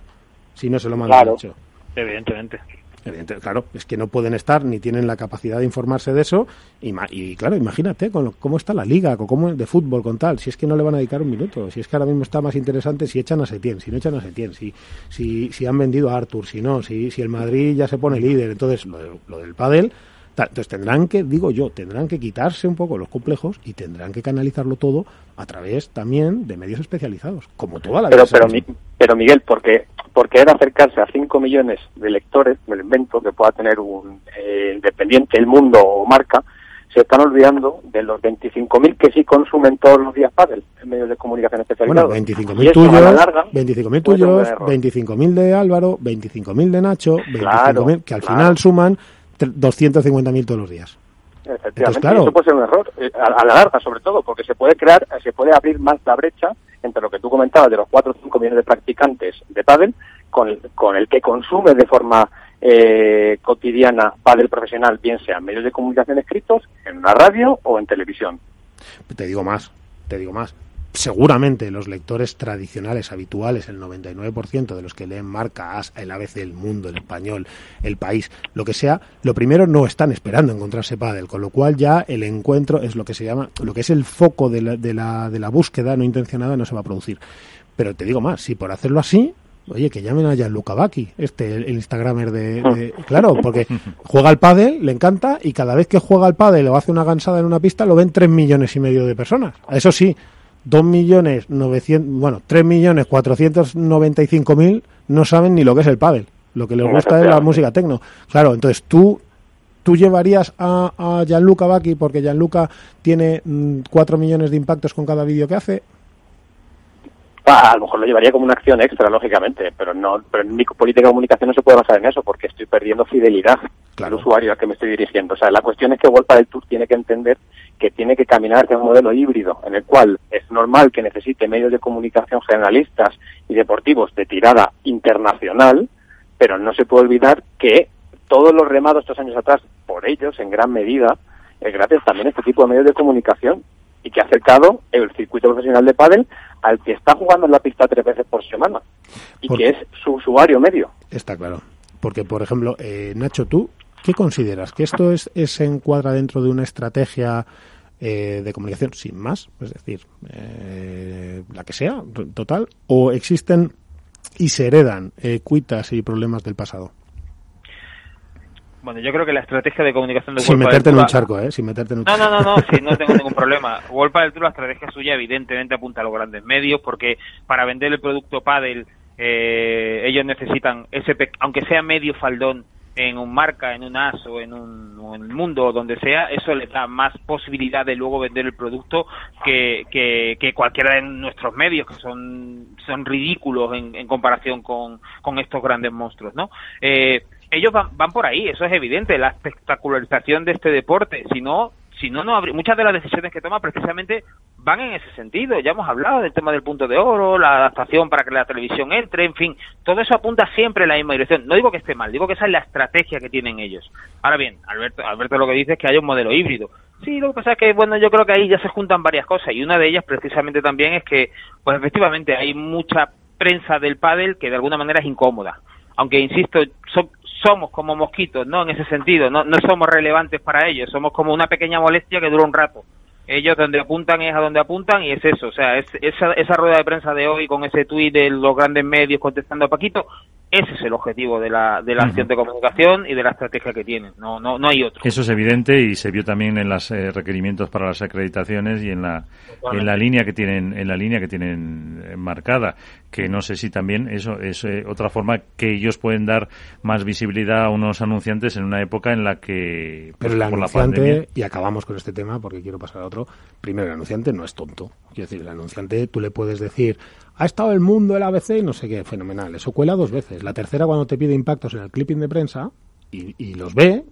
Si no se lo manda Claro. hecho. Evidentemente. Evidente- claro, es que no pueden estar ni tienen la capacidad de informarse de eso. Y, ma- y claro, imagínate con lo- cómo está la liga, con cómo de fútbol, con tal. Si es que no le van a dedicar un minuto. Si es que ahora mismo está más interesante si echan a Setién, si no echan a Setién, si, si, si han vendido a Artur, si no, si, si el Madrid ya se pone líder. Entonces, lo, de- lo del pádel. Entonces tendrán que, digo yo, tendrán que quitarse un poco los complejos y tendrán que canalizarlo todo a través también de medios especializados, como toda la vida. Pero, ha pero. Mi- pero Miguel, porque porque era acercarse a 5 millones de lectores, me lo invento, que pueda tener un eh, independiente, el mundo o marca, se están olvidando de los 25.000 que sí consumen todos los días pádel en medios de comunicación Bueno, especializados. 25.000 Y eso, a la tuyos, larga, 25.000 puede ser un tuyos, error. 25.000 de Álvaro, 25.000 de Nacho, 25.000 Claro, que al claro. final suman 250.000 todos los días. Efectivamente, Entonces, claro. y eso puede ser un error, eh, a, a la larga sobre todo, porque se puede crear, eh, se puede abrir más la brecha entre lo que tú comentabas de los 4 o 5 millones de practicantes de pádel con, el- con el que consume de forma eh, cotidiana pádel profesional, bien sea en medios de comunicación escritos, en una radio o en televisión. Te digo más, te digo más. Seguramente los lectores tradicionales, habituales, el 99% de los que leen Marca, As, el ABC, el Mundo, el Español, el País, lo que sea, lo primero no están esperando encontrarse pádel, con lo cual ya el encuentro es lo que se llama, lo que es el foco de la, de la, de la búsqueda no intencionada no se va a producir. Pero te digo más, si por hacerlo así, oye, que llamen a Gianluca Bacchi, este, el, Instagramer de, de- Claro, porque juega al pádel, le encanta, y cada vez que juega al pádel o hace una gansada en una pista, lo ven tres millones y medio de personas. Eso sí, dos millones novecientos, bueno, tres millones cuatrocientos noventa y cinco mil no saben ni lo que es el pádel. Lo que les gusta es la música tecno. Claro, entonces tú tú llevarías a, a Gianluca Bacchi porque Gianluca tiene mm, cuatro millones de impactos con cada vídeo que hace. Ah, A lo mejor lo llevaría como una acción extra, lógicamente, pero no, pero en mi política de comunicación no se puede basar en eso, porque estoy perdiendo fidelidad Claro. al usuario al que me estoy dirigiendo. O sea, la cuestión es que Wolpa del Tour tiene que entender que tiene que caminar hacia un modelo híbrido, en el cual es normal que necesite medios de comunicación generalistas y deportivos de tirada internacional, pero no se puede olvidar que todos los remados estos años atrás, por ellos, en gran medida, es gracias también a este tipo de medios de comunicación y que ha acercado el circuito profesional de pádel al que está jugando en la pista tres veces por semana y que es su usuario medio. Está claro. Porque, por ejemplo, eh, Nacho, ¿tú qué consideras? ¿Que esto es, se encuadra dentro de una estrategia eh, de comunicación sin más? Es decir, eh, la que sea, total, o existen y se heredan cuitas y problemas del pasado? Bueno, yo creo que la estrategia de comunicación de Sin meterte en un charco, ¿eh? Sin meterte en un no, no, no, no, sí, no tengo [laughs] ningún problema. Wolpa del Tour, la estrategia suya evidentemente apunta a los grandes medios porque para vender el producto Paddle eh, ellos necesitan ese, aunque sea medio faldón en un marca, en un as o en, un, el mundo o donde sea, eso les da más posibilidad de luego vender el producto que, que, cualquiera de nuestros medios, que son, son ridículos en, en comparación con, con estos grandes monstruos, ¿no? Eh, ellos van, van por ahí, eso es evidente, la espectacularización de este deporte. Si no, si no, no muchas de las decisiones que toma precisamente van en ese sentido. Ya hemos hablado del tema del punto de oro, la adaptación para que la televisión entre, en fin, todo eso apunta siempre en la misma dirección. No digo que esté mal, digo que esa es la estrategia que tienen ellos. Ahora bien, Alberto, Alberto lo que dice es que hay un modelo híbrido. Sí, lo que pasa es que, bueno, yo creo que ahí ya se juntan varias cosas y una de ellas precisamente también es que, pues efectivamente, hay mucha prensa del pádel que de alguna manera es incómoda. Aunque, insisto, somos como mosquitos, ¿no? En ese sentido, no, no somos relevantes para ellos, somos como una pequeña molestia que dura un rato. Ellos donde apuntan es a donde apuntan y es eso, o sea, es, esa, esa rueda de prensa de hoy con ese tuit de los grandes medios contestando a Paquito, ese es el objetivo de la, de la acción de comunicación y de la estrategia que tienen. No, no, no hay otro. Eso es evidente y se vio también en los eh, requerimientos para las acreditaciones y en la, en la línea que tienen, en la línea que tienen eh, marcada. Que no sé si también eso es eh, otra forma que ellos pueden dar más visibilidad a unos anunciantes en una época en la que. Pues, Pero el anunciante, y acabamos con este tema porque quiero pasar a otro. Primero, el anunciante no es tonto. Quiero decir, el anunciante tú le puedes decir ha estado el mundo, el ABC y no sé qué, fenomenal. Eso cuela dos veces. La tercera cuando te pide impactos en el clipping de prensa y, los ve.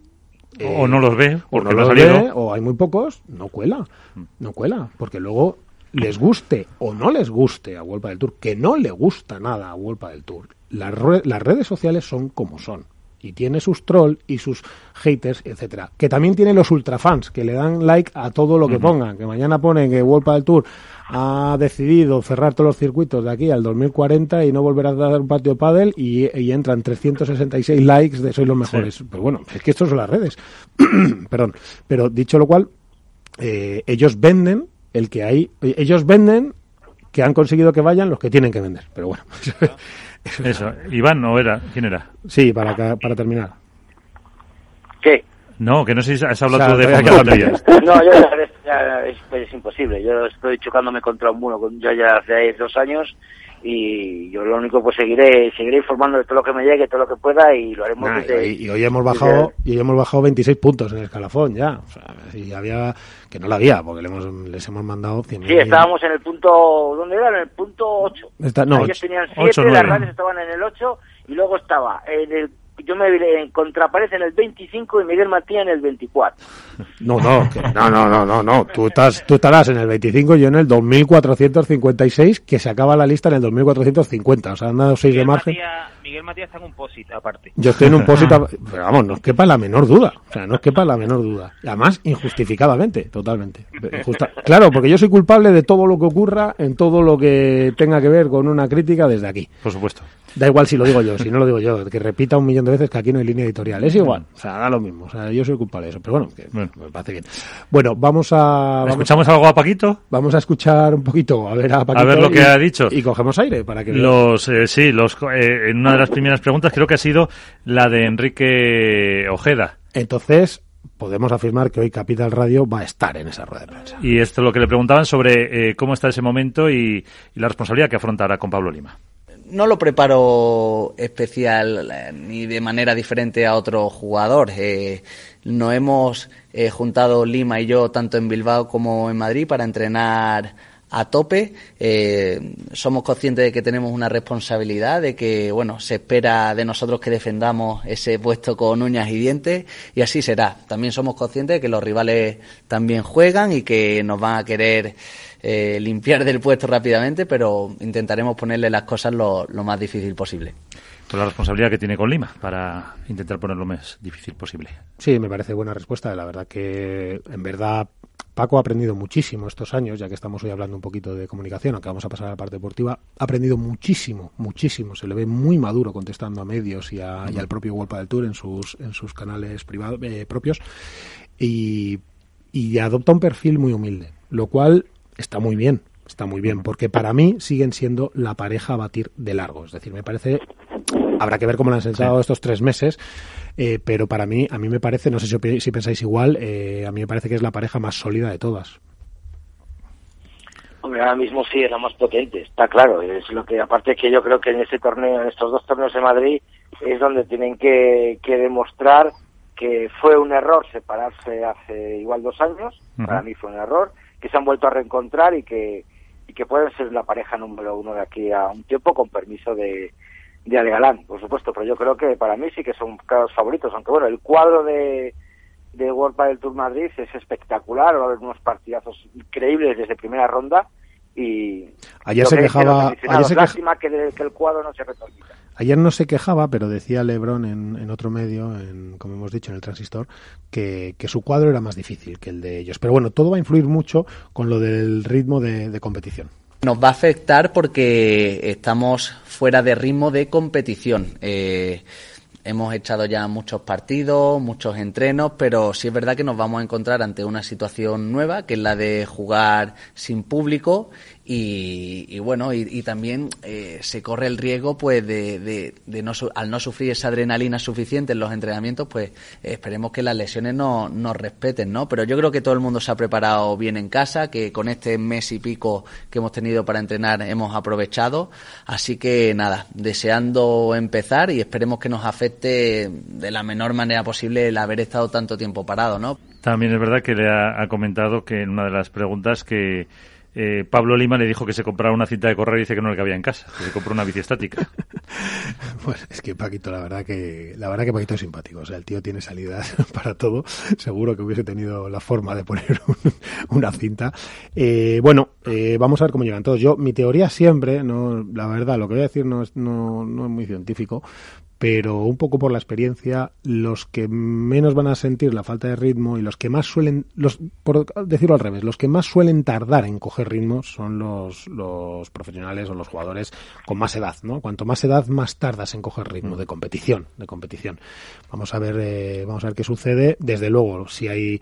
o no los ve, o no los ve, o hay muy pocos, no cuela. Mm. No cuela, porque luego les guste o no les guste a Vuelpa del Tour, que no le gusta nada a Vuelpa del Tour. Las, las redes sociales son como son y tiene sus trolls y sus haters, etcétera. Que también tiene los ultrafans que le dan like a todo lo que pongan. Que mañana ponen que Vuelpa del Tour ha decidido cerrar todos los circuitos de aquí al 2040 y no volver a dar un patio pádel y, y entran 366 likes de soy los mejores. Pues bueno, es que estos son las redes. [clears throat] Perdón. Pero dicho lo cual, eh, ellos venden el que hay, ellos venden que han conseguido que vayan los que tienen que vender. Pero bueno. [laughs] [laughs] Eso, Iván no era, ¿quién era? Sí, para, para terminar. ¿Qué? No, que no sé si has hablado de No, yo ya, es, imposible. Yo estoy chocándome contra un muro ya ya hace dos años y yo lo único pues seguiré seguiré informando de todo lo que me llegue, todo lo que pueda y lo haremos y, hoy hemos bajado y hoy hemos bajado 26 puntos en el escalafón ya, o sea, y había que no lo había porque les hemos mandado 100 Sí, estábamos en el punto ¿dónde era? En el punto 8. no, Ellos tenían 7, las radios estaban en el 8 y luego estaba en el yo me en contraparece en el 25 y Miguel Matías en el 24. [laughs] No, no, no, no, no, no, no. Tú, estás, tú estarás en el 25 y yo en el 2456, que se acaba la lista en el 2450. O sea, han dado 6 de margen. Miguel Matías está en un POSIT, aparte. Yo estoy en un [laughs] POSIT, pero vamos, no os quepa la menor duda. O sea, no os quepa la menor duda. Y además, injustificadamente, totalmente. Claro, porque yo soy culpable de todo lo que ocurra en todo lo que tenga que ver con una crítica desde aquí. Por supuesto. Da igual si lo digo yo, si no lo digo yo, que repita un millón de veces que aquí no hay línea editorial. Es igual, o sea, da lo mismo. O sea, yo soy culpable de eso, pero bueno, me parece bien. Bueno, vamos a... ¿Escuchamos algo a Paquito? Vamos a escuchar un poquito, a ver a Paquito. A ver lo que ha dicho. Y cogemos aire para que... Los, eh, sí, los, eh, en una de las primeras preguntas creo que ha sido la de Enrique Ojeda. Entonces, podemos afirmar que hoy Capital Radio va a estar en esa rueda de prensa. Y esto es lo que le preguntaban sobre eh, cómo está ese momento y, y la responsabilidad que afrontará con Pablo Lima no lo preparo especial eh, ni de manera diferente a otro jugador. Eh, nos hemos eh, juntado Lima y yo tanto en Bilbao como en Madrid para entrenar a tope. somos conscientes de que tenemos una responsabilidad, de que bueno se espera de nosotros que defendamos ese puesto con uñas y dientes y así será. También somos conscientes de que los rivales también juegan y que nos van a querer eh, limpiar del puesto rápidamente, pero intentaremos ponerle las cosas lo, más difícil posible. Por la responsabilidad que tiene con Lima para intentar ponerlo lo más difícil posible. Sí, me parece buena respuesta. La verdad que, en verdad, Paco ha aprendido muchísimo estos años, ya que estamos hoy hablando un poquito de comunicación, aunque vamos a pasar a la parte deportiva, ha aprendido muchísimo, muchísimo. Se le ve muy maduro contestando a medios y, al propio World del Tour en sus, en sus canales privados, eh, propios y, y adopta un perfil muy humilde, lo cual está muy bien, está muy bien, porque para mí siguen siendo la pareja a batir de largo. Es decir, me parece, habrá que ver cómo lo han sentado estos tres meses, eh, pero para mí, a mí me parece, no sé si, si pensáis igual, eh, a mí me parece que es la pareja más sólida de todas. Hombre, ahora mismo sí es la más potente, está claro. Es lo que, aparte que yo creo que en ese torneo, en estos dos torneos de Madrid, es donde tienen que, que demostrar que fue un error separarse hace igual dos años. Para mí fue un error, que se han vuelto a reencontrar y que, y que pueden ser la pareja número uno de aquí a un tiempo, con permiso de, de Ale Galán, por supuesto. Pero yo creo que para mí sí que son claros favoritos, aunque bueno, el cuadro de de World del Tour Madrid es espectacular, va a haber unos partidazos increíbles desde primera ronda y ayer se quejaba ayer se lástima que, el cuadro no se. Ayer no se quejaba, pero decía Lebron en, en otro medio, en, como hemos dicho, en el transistor, que, que, su cuadro era más difícil que el de ellos. Pero bueno, todo va a influir mucho con lo del ritmo de, de competición. Nos va a afectar porque estamos fuera de ritmo de competición. Eh, Hemos echado ya muchos partidos, muchos entrenos, pero sí es verdad que nos vamos a encontrar ante una situación nueva, que es la de jugar sin público y, bueno, y, también eh, se corre el riesgo pues de, de, no, al no sufrir esa adrenalina suficiente en los entrenamientos, pues esperemos que las lesiones no nos respeten, ¿no? Pero yo creo que todo el mundo se ha preparado bien en casa, que con este mes y pico que hemos tenido para entrenar hemos aprovechado, así que nada, deseando empezar y esperemos que nos afecte de la menor manera posible el haber estado tanto tiempo parado, ¿no? También es verdad que le ha comentado que en una de las preguntas que eh, Pablo Lima le dijo que se comprara una cinta de correr y dice que no le cabía en casa, que se compró una bici estática. [laughs] pues es que Paquito, la verdad que la verdad que Paquito es simpático, o sea, el tío tiene salidas [laughs] para todo, seguro que hubiese tenido la forma de poner [laughs] una cinta. Eh, bueno, eh, vamos a ver cómo llegan todos. Yo, mi teoría siempre, no, la verdad, lo que voy a decir no es, no, no es muy científico, pero un poco por la experiencia, los que menos van a sentir la falta de ritmo y los que más suelen, los, por decirlo al revés, los que más suelen tardar en coger ritmo son los, los profesionales o los jugadores con más edad, ¿no? Cuanto más edad, más tardas en coger ritmo de competición, de competición. Vamos a ver, eh, vamos a ver qué sucede. Desde luego, si hay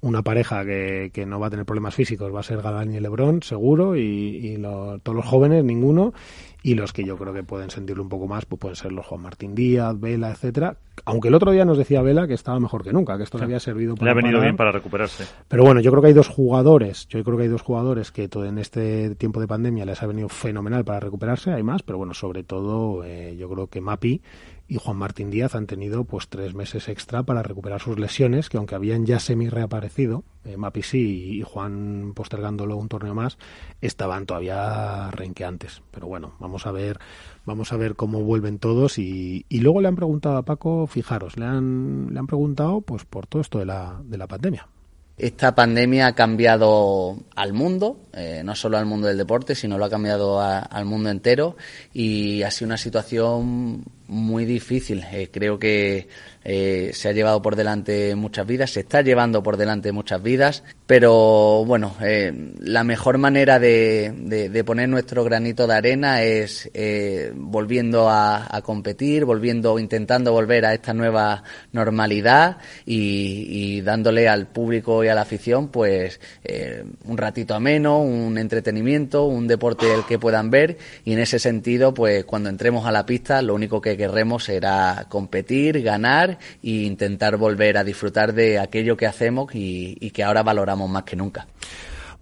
una pareja que, que, no va a tener problemas físicos va a ser Galán y Lebrón, seguro, y, y todos los jóvenes, ninguno y los que yo creo que pueden sentirlo un poco más pues pueden ser los Juan Martín Díaz, Vela, etcétera. Aunque el otro día nos decía Vela que estaba mejor que nunca, que esto le había servido para. Le ha venido bien para recuperarse. Pero bueno, yo creo que hay dos jugadores, yo creo que hay dos jugadores que todo en este tiempo de pandemia les ha venido fenomenal para recuperarse, hay más, pero bueno, sobre todo eh, yo creo que Mapi y Juan Martín Díaz han tenido pues tres meses extra para recuperar sus lesiones, que aunque habían ya semi reaparecido, eh, y Juan postergándolo un torneo más, estaban todavía renqueantes. Pero bueno, vamos a ver, vamos a ver cómo vuelven todos y, y luego le han preguntado a Paco, fijaros, le han, le han preguntado pues por todo esto de la, de la pandemia. Esta pandemia ha cambiado al mundo, eh, no solo al mundo del deporte, sino lo ha cambiado al mundo entero y ha sido una situación muy difícil. Eh, creo que eh, se ha llevado por delante muchas vidas, se está llevando por delante muchas vidas, pero bueno, eh, la mejor manera de, de, poner nuestro granito de arena es volviendo a, competir, volviendo, intentando volver a esta nueva normalidad y, y dándole al público y a la afición pues un ratito ameno, un entretenimiento, un deporte el que puedan ver y en ese sentido pues cuando entremos a la pista lo único que querremos será competir, ganar e intentar volver a disfrutar de aquello que hacemos y, que ahora valoramos más que nunca.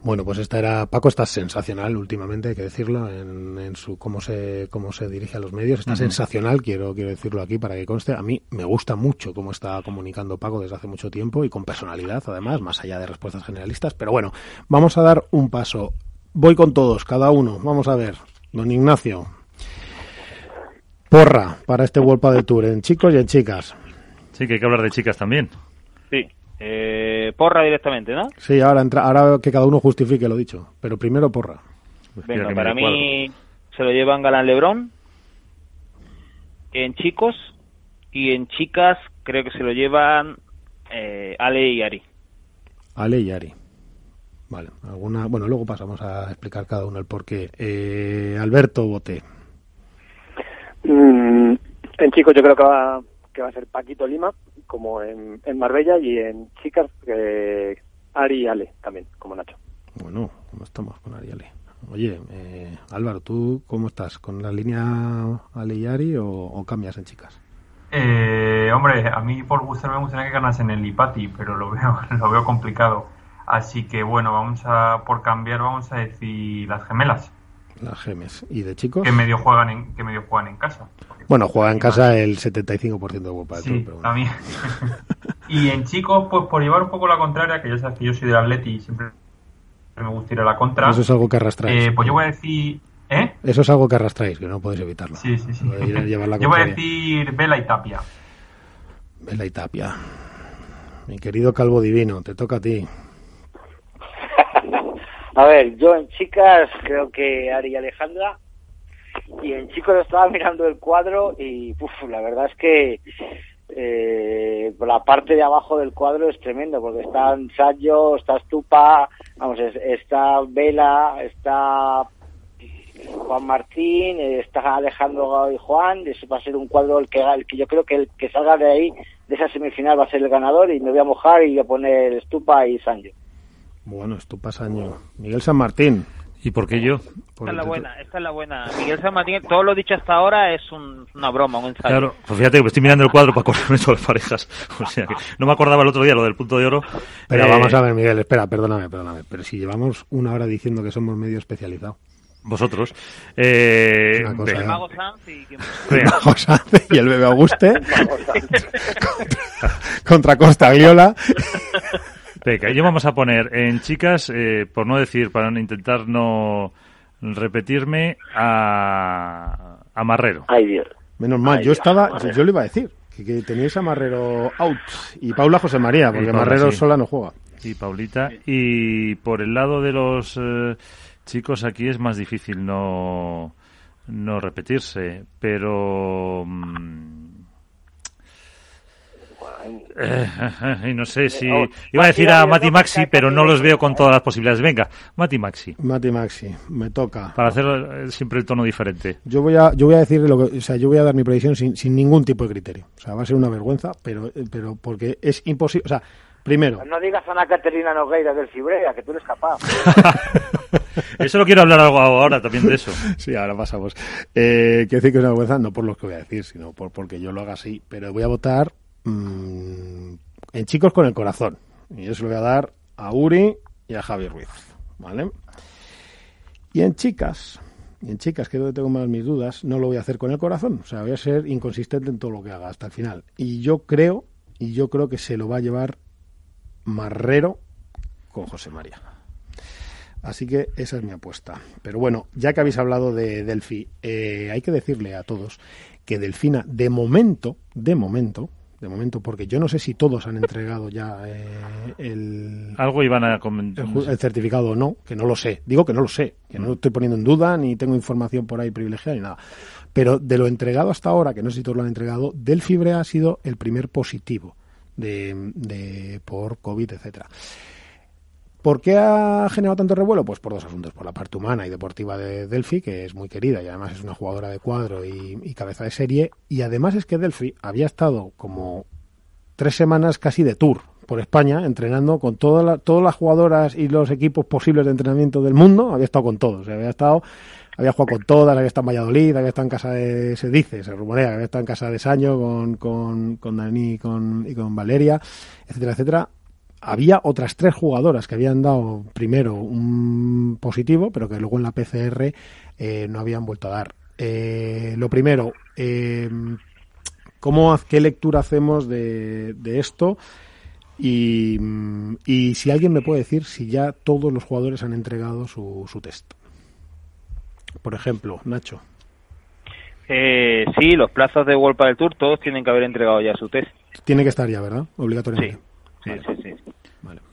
Bueno, pues esta era Paco está sensacional últimamente, hay que decirlo, en, su cómo se cómo se dirige a los medios, está sensacional, quiero quiero decirlo aquí para que conste. A mí me gusta mucho cómo está comunicando Paco desde hace mucho tiempo y con personalidad, además, más allá de respuestas generalistas. Pero bueno, vamos a dar un paso. Voy con todos, cada uno. Vamos a ver, don Ignacio, Porra para este World del Tour, en chicos y en chicas. Sí, que hay que hablar de chicas también. Sí, eh, porra directamente, ¿no? Sí, ahora, entra, ahora que cada uno justifique lo dicho, pero primero porra. Pues Venga, para mí se lo llevan Galán Lebrón, en chicos y en chicas creo que se lo llevan eh, Ale y Ari. Ale y Ari. Vale, alguna, bueno, luego pasamos a explicar cada uno el porqué. Eh, Alberto Bote. Mm, en chicos yo creo que va, que va a ser Paquito Lima, como en, en Marbella, y en chicas eh, Ari y Ale también, como Nacho. Bueno, ¿cómo estamos con Ari y Ale? Oye, eh, Álvaro, ¿tú cómo estás? ¿Con la línea Ale y Ari o, o cambias en chicas? Eh, hombre, a mí por gusto me gustaría que ganasen el Ipati, pero lo veo, [laughs] lo veo complicado. Así que bueno, vamos a, por cambiar, vamos a decir las gemelas. Las gemes. ¿Y de chicos? Que medio juegan en, que medio juegan en casa. Bueno, juega en casa el 75% de Europa del Sí, pero bueno. también. [laughs] y en chicos, pues por llevar un poco la contraria, que ya sabes que yo soy del Atleti y siempre me gusta ir a la contra. Eso es algo que arrastráis. Eh, pues yo voy a decir... ¿Eh? Eso es algo que arrastráis, que no podéis evitarlo. Sí, sí, sí. La [laughs] Yo voy a decir Vela y Tapia. Vela y Tapia. Mi querido Calvo Divino, te toca a ti. A ver, yo en chicas creo que Ari y Alejandra. Y en chicos estaba mirando el cuadro y uf, la verdad es que eh, la parte de abajo del cuadro es tremendo porque está Ensayo, está Stupa, vamos, es- está Vela, está Juan Martín, está Alejandro y Juan. Eso va a ser un cuadro el que, el que yo creo que el que salga de ahí, de esa semifinal, va a ser el ganador y me voy a mojar y voy a poner Stupa y Sancho. Bueno, Estupas año. Miguel San Martín. ¿Y por qué yo? Esta es la buena, esta es la buena. Miguel San Martín, todo lo dicho hasta ahora es un- una broma, un ensayo. Claro, pues fíjate que me estoy mirando el cuadro para acordarme todas las parejas. [laughs] O sea que no me acordaba el otro día lo del punto de oro. Pero Eh, vamos a ver, Miguel, espera, perdóname, perdóname. Pero si llevamos una hora diciendo que somos medio especializado. Vosotros. Eh, cosa, venga. ¿eh? Mago Sanz y [laughs] y el bebé Auguste [laughs] contra Costa Gliola. Venga, yo vamos a poner en chicas, eh, por no decir, para no intentar no repetirme, a, a Marrero. Ay, Dios. Menos mal, Ay, yo Dios, estaba, Marrero. yo le iba a decir que, que teníais a Marrero out y Paula José María, porque Paula, Marrero sí. sola no juega. Y Paulita. Y por el lado de los eh, chicos aquí es más difícil no, no repetirse, pero... mm, eh, [laughs] y no sé si... Iba a decir a Mati Maxi, pero no los veo con todas las posibilidades. Venga, Mati Maxi, Mati Maxi, me toca. para hacer eh, siempre el tono diferente. Yo voy a, yo voy a decir lo que, o sea, yo voy a dar mi predicción sin, sin ningún tipo de criterio. O sea, va a ser una vergüenza, pero, pero porque es imposible. O sea, primero, No digas a Ana Caterina Nogueira del Fibrea, que tú eres capaz. [laughs] Eso lo quiero hablar algo ahora también de eso. [laughs] Sí, ahora pasamos. Eh, quiero decir que es una vergüenza, no por lo que voy a decir, sino por porque yo lo haga así. Pero voy a votar mm, en chicos con el corazón. Y yo lo voy a dar a Uri y a Javi Ruiz. ¿Vale? Y en chicas, y en chicas, que es donde tengo más mis dudas, no lo voy a hacer con el corazón. O sea, voy a ser inconsistente en todo lo que haga hasta el final. Y yo creo, y yo creo que se lo va a llevar Marrero con José María. Así que esa es mi apuesta. Pero bueno, ya que habéis hablado de Delphi, eh, hay que decirle a todos que Delfina, de momento, de momento, de momento, porque yo no sé si todos han entregado ya eh, el, Algo iban a comentar. el certificado o no, que no lo sé. Digo que no lo sé, que no lo estoy poniendo en duda, ni tengo información por ahí privilegiada ni nada. Pero de lo entregado hasta ahora, que no sé si todos lo han entregado, Delphi Brea ha sido el primer positivo de, de- por COVID, etcétera. ¿Por qué ha generado tanto revuelo? Pues por dos asuntos. Por la parte humana y deportiva de Delphi, que es muy querida y además es una jugadora de cuadro y, cabeza de serie. Y además es que Delphi había estado como tres semanas casi de tour por España, entrenando con todas las jugadoras y los equipos posibles de entrenamiento del mundo. Había estado con todos. Había estado, había jugado con todas, había estado en Valladolid, había estado en casa de, se dice, se rumorea, había estado en casa de Saño con, con, con Dani con, y con Valeria, etcétera, etcétera había otras tres jugadoras que habían dado primero un positivo, pero que luego en la PCR eh, no habían vuelto a dar. Eh, lo primero, eh, ¿cómo, ¿qué lectura hacemos de, de esto? Y, y si alguien me puede decir si ya todos los jugadores han entregado su, su test. Por ejemplo, Nacho. Eh, sí, los plazos de World del Tour todos tienen que haber entregado ya su test. Tiene que estar ya, ¿verdad? Obligatoriamente. Sí, sí, sí.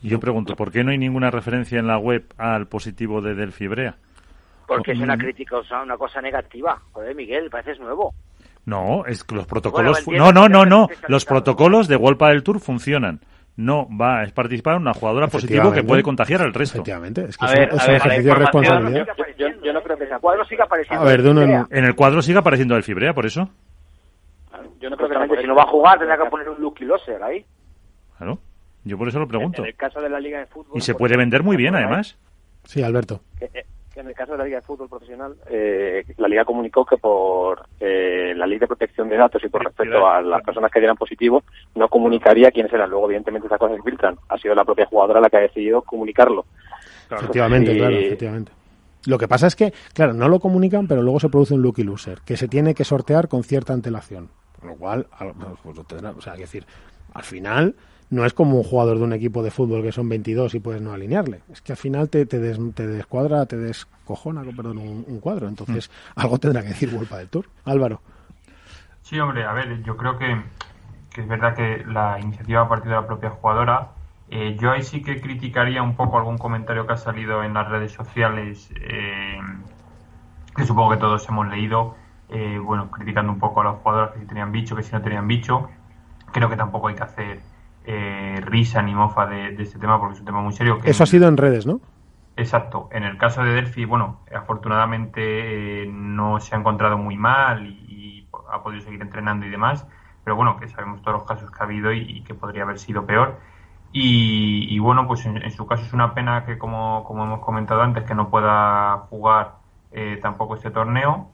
Y Yo pregunto, ¿por qué no hay ninguna referencia en la web al positivo de Delphi Brea? Porque es una Mm. crítica, o sea, una cosa negativa. Joder, Miguel, pareces nuevo. No, es que los protocolos... Bueno, no, no, no, no. Los protocolos de World del Tour funcionan. No va a participar una jugadora positivo que puede contagiar al resto. Efectivamente, es que A ver, es ver, ejercicio la de responsabilidad. Yo, yo no creo que sea El cuadro sigue apareciendo. A ver, de uno en- el cuadro sigue apareciendo el fibrea, por eso. Yo no creo que si no va a jugar, tendrá que poner un Lucky Loser ahí. Claro. Yo por eso lo pregunto. En el caso de la Liga de Fútbol. Y se por puede vender muy bien, además. Sí, Alberto. que, eh, que en el caso de la Liga de Fútbol Profesional, eh, la Liga comunicó que por eh, la ley de protección de datos y por respecto a las personas que dieran positivo, no comunicaría quiénes eran. Luego, evidentemente, esas cosas se filtran. Ha sido la propia jugadora la que ha decidido comunicarlo. Efectivamente, Y- claro, efectivamente. Lo que pasa es que, claro, no lo comunican, pero luego se produce un lucky loser, que se tiene que sortear con cierta antelación. Con lo cual, al- pues lo tendrá- o sea, decir, al final no es como un jugador de un equipo de fútbol que son 22 y puedes no alinearle. Es que al final te, te, des- te descuadra, te descojona, perdón, un, un cuadro. Entonces, algo tendrá que decir Wolpa del Tour. Álvaro. Sí, hombre, a ver, yo creo que, que es verdad que la iniciativa ha partido de la propia jugadora. Eh, yo ahí sí que criticaría un poco algún comentario que ha salido en las redes sociales, eh, que supongo que todos hemos leído, eh, bueno, criticando un poco a las jugadoras que si tenían bicho, que si no tenían bicho. Creo que tampoco hay que hacer eh, risa ni mofa de, de este tema porque es un tema muy serio. Que Eso ha sido en redes, ¿no? Exacto. En el caso de Delphi, bueno, afortunadamente eh, no se ha encontrado muy mal y, y ha podido seguir entrenando y demás, pero bueno, que sabemos todos los casos que ha habido y, y que podría haber sido peor. Y, y bueno, pues en, en su caso es una pena que, como, como hemos comentado antes, que no pueda jugar eh, tampoco este torneo.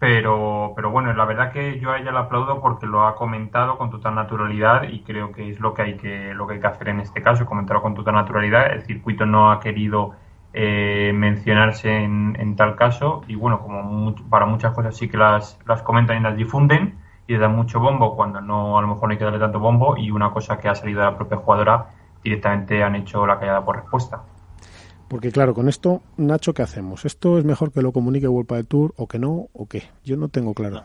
Pero, pero bueno, la verdad que yo a ella la aplaudo porque lo ha comentado con total naturalidad y creo que es lo que hay que, lo que hay que hacer en este caso, comentarlo con total naturalidad. El circuito no ha querido eh, mencionarse en, en tal caso y bueno, como para muchas cosas sí que las, las comentan y las difunden y le dan mucho bombo cuando no, a lo mejor no hay que darle tanto bombo y una cosa que ha salido de la propia jugadora directamente han hecho la callada por respuesta. Porque claro, con esto, Nacho, ¿qué hacemos? ¿Esto es mejor que lo comunique Wolpa del Tour o que no o qué? Yo no tengo claro.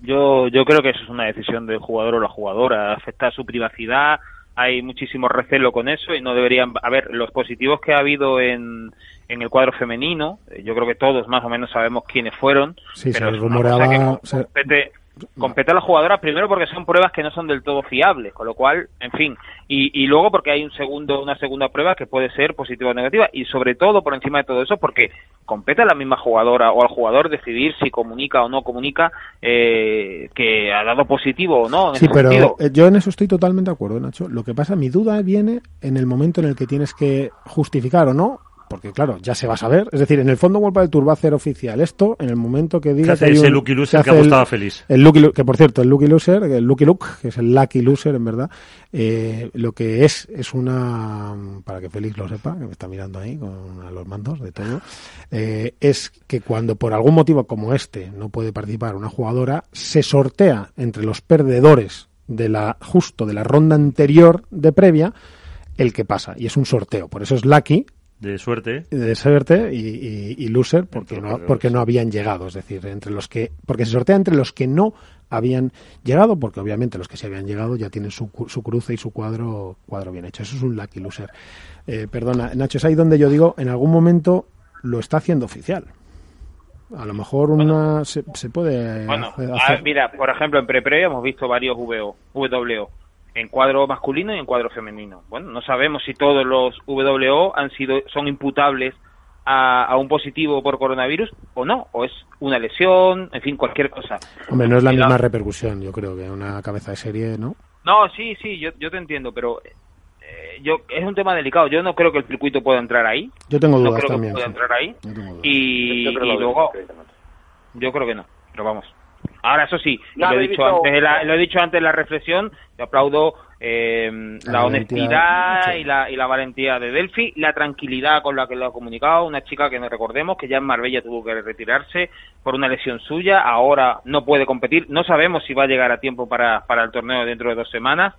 Yo, yo creo que eso es una decisión del jugador o la jugadora. Afecta a su privacidad, hay muchísimo recelo con eso y no deberían. A ver, los positivos que ha habido en, en el cuadro femenino, eh, yo creo que todos más o menos sabemos quiénes fueron. Sí, pero se que rumoreaba... se- compete, compete a la jugadora primero porque son pruebas que no son del todo fiables, con lo cual, en fin, y, y luego porque hay un segundo, una segunda prueba que puede ser positiva o negativa y sobre todo por encima de todo eso porque compete a la misma jugadora o al jugador decidir si comunica o no comunica eh, que ha dado positivo o no. En Sí, ese pero sentido. eh, yo en eso estoy totalmente de acuerdo, Nacho. Lo que pasa, mi duda viene en el momento en el que tienes que justificar o no, porque claro, ya se va a saber. Es decir, en el fondo World del Tour va a hacer oficial esto en el momento que diga hace que hay ese un- lucky loser se que hace apostaba el- Félix. El lucky, Lu- que por cierto, el lucky loser, el lucky look, que es el lucky loser en verdad, eh, lo que es es una para que Félix lo sepa, que me está mirando ahí con a los mandos de todo, eh, es que cuando por algún motivo como este no puede participar una jugadora, se sortea entre los perdedores de la justo de la ronda anterior de previa el que pasa y es un sorteo, por eso es lucky De suerte. de suerte y, y- y loser porque no, porque no habían llegado, es decir, entre los que porque se sortea entre los que no habían llegado, porque obviamente los que se habían llegado ya tienen su, cu- su cruce y su cuadro cuadro bien hecho. Eso es un lucky loser. Eh, perdona, Nacho, es ahí donde yo digo, en algún momento lo está haciendo oficial. A lo mejor una se, se puede Bueno, hacer- a- hacer- mira, por ejemplo, en pre-previa hemos visto varios VO, WO, en cuadro masculino y en cuadro femenino. Bueno, no sabemos si todos los WO han sido, son imputables a, a un positivo por coronavirus o no, o es una lesión, en fin, cualquier cosa. Hombre, no es la Y la- misma repercusión, yo creo que una cabeza de serie, ¿no? No, sí, sí, yo, yo te entiendo, pero eh, yo es un tema delicado. Yo no creo que el circuito pueda entrar ahí. Yo tengo no dudas creo también, que pueda sí. entrar ahí. Yo tengo dudas. Y, Yo creo y lo luego, yo creo que no, pero vamos. Ahora, eso sí, No lo, he dicho antes, en la- lo he dicho antes en la reflexión, yo aplaudo eh, la, La honestidad sí. y, la, y la valentía de Delphi, la tranquilidad con la que lo ha comunicado, una chica que nos recordemos que ya en Marbella tuvo que retirarse por una lesión suya, ahora no puede competir, no sabemos si va a llegar a tiempo para, para el torneo dentro de dos semanas,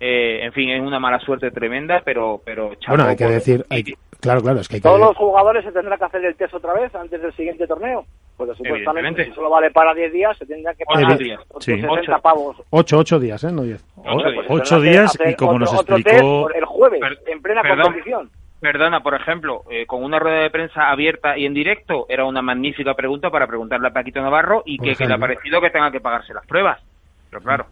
eh, en fin, es una mala suerte tremenda, pero, pero Bueno, hay que decir, hay claro, claro, es que hay que ¿Todos los jugadores se tendrán que hacer el test otra vez antes del siguiente torneo? Porque supuestamente Evidentemente. si solo vale para 10 días, se tendrán que Ocho pagar días. otros Sí. 60 Ocho. pavos. ocho, ocho días, ¿eh? No diez. Ocho días. Ocho Tendrán que días y como otro- nos explicó- el jueves, Per- en plena perdón. competición. Perdona, por ejemplo, eh, con una rueda de prensa abierta y en directo, era una magnífica pregunta para preguntarle a Paquito Navarro y Por que, que le ha parecido que tenga que pagarse las pruebas. Pero claro,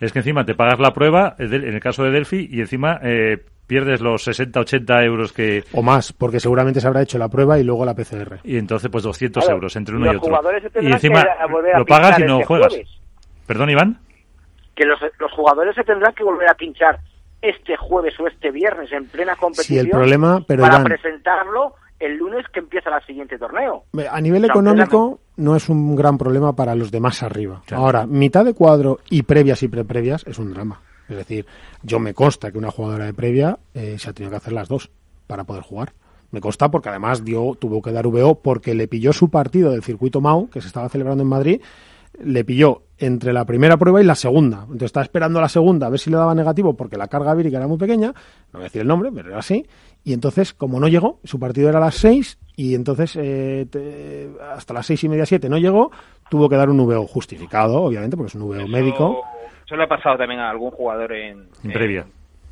Es que encima te pagas la prueba, en el caso de Delphi, y encima eh, pierdes los 60, 80 euros que... O más, porque seguramente se habrá hecho la prueba y luego la PCR. Y entonces, pues 200 Claro, euros entre uno y otro. Y encima a a lo pagas y no este juegas. jueves. ¿Perdón, Iván? Que los, los jugadores se tendrán que volver a pinchar este jueves o este viernes en plena competición Sí, el problema, pero para Iván- presentarlo el lunes que empieza el siguiente torneo. A nivel O sea, económico no es un gran problema para los de más arriba. Ahora, mitad de cuadro y previas y preprevias es un drama. Es decir, yo me consta que una jugadora de previa eh, se ha tenido que hacer las dos para poder jugar. Me consta porque además dio, tuvo que dar VO porque le pilló su partido del circuito MAU, que se estaba celebrando en Madrid, le pilló entre la primera prueba y la segunda. Entonces estaba esperando la segunda a ver si le daba negativo porque la carga vírica era muy pequeña, no voy a decir el nombre, pero era así. Y entonces, como no llegó, su partido era a las seis y entonces eh, te- hasta las seis y media, siete no llegó, tuvo que dar un VO justificado, obviamente, porque es un VO médico. eso le ha pasado también a algún jugador en, En previa.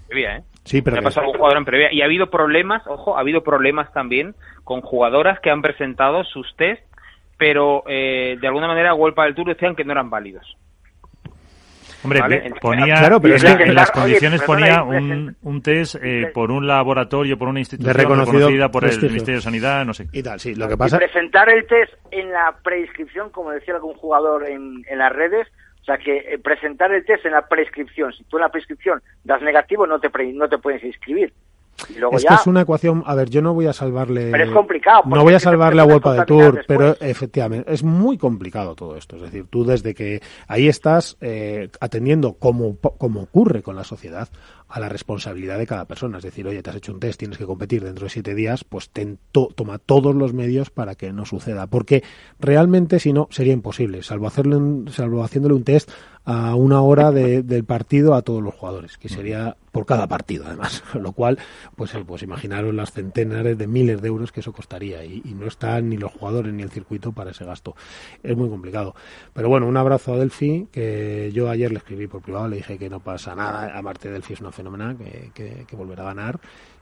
previa, ¿eh? Sí, pero Le ha pasado a algún jugador en previa. Y ha habido problemas, ojo, ha habido problemas también con jugadoras que han presentado sus test, pero eh, de alguna manera Golpa del Tour decían que no eran válidos. Hombre, Vale, ponía Claro, pero en, la- en las Oye, condiciones perdona, ponía y un, un test eh, por un laboratorio, por una institución reconocida por el prestigio. Ministerio de Sanidad, no sé. Y tal, sí. Lo que Y pasa... presentar el test en la prescripción, como decía algún jugador en, en las redes, o sea que eh, presentar el test en la prescripción, si tú en la prescripción das negativo no te pre- no te puedes inscribir. Y luego Es ya que es una ecuación, a ver, yo no voy a salvarle... Pero es complicado, No voy a salvarle a World contaminar Tour, pero efectivamente, es muy complicado todo esto. Es decir, tú desde que ahí estás eh, atendiendo, como, como ocurre con la sociedad, a la responsabilidad de cada persona. Es decir, oye, te has hecho un test, tienes que competir dentro de siete días, pues ten to- toma todos los medios para que no suceda. Porque realmente, si no, sería imposible, salvo, hacerle un- salvo haciéndole un test a una hora de- del partido a todos los jugadores, que sería por cada partido, además. [laughs] Lo cual, pues, eh, pues imaginaros las centenares de miles de euros que eso costaría. Y, no están ni los jugadores ni el circuito para ese gasto. Es muy complicado. Pero bueno, un abrazo a Delphi, que yo ayer le escribí por privado, le dije que no pasa nada. Aparte, Delphi es una fenomenal, que, que, que volverá a ganar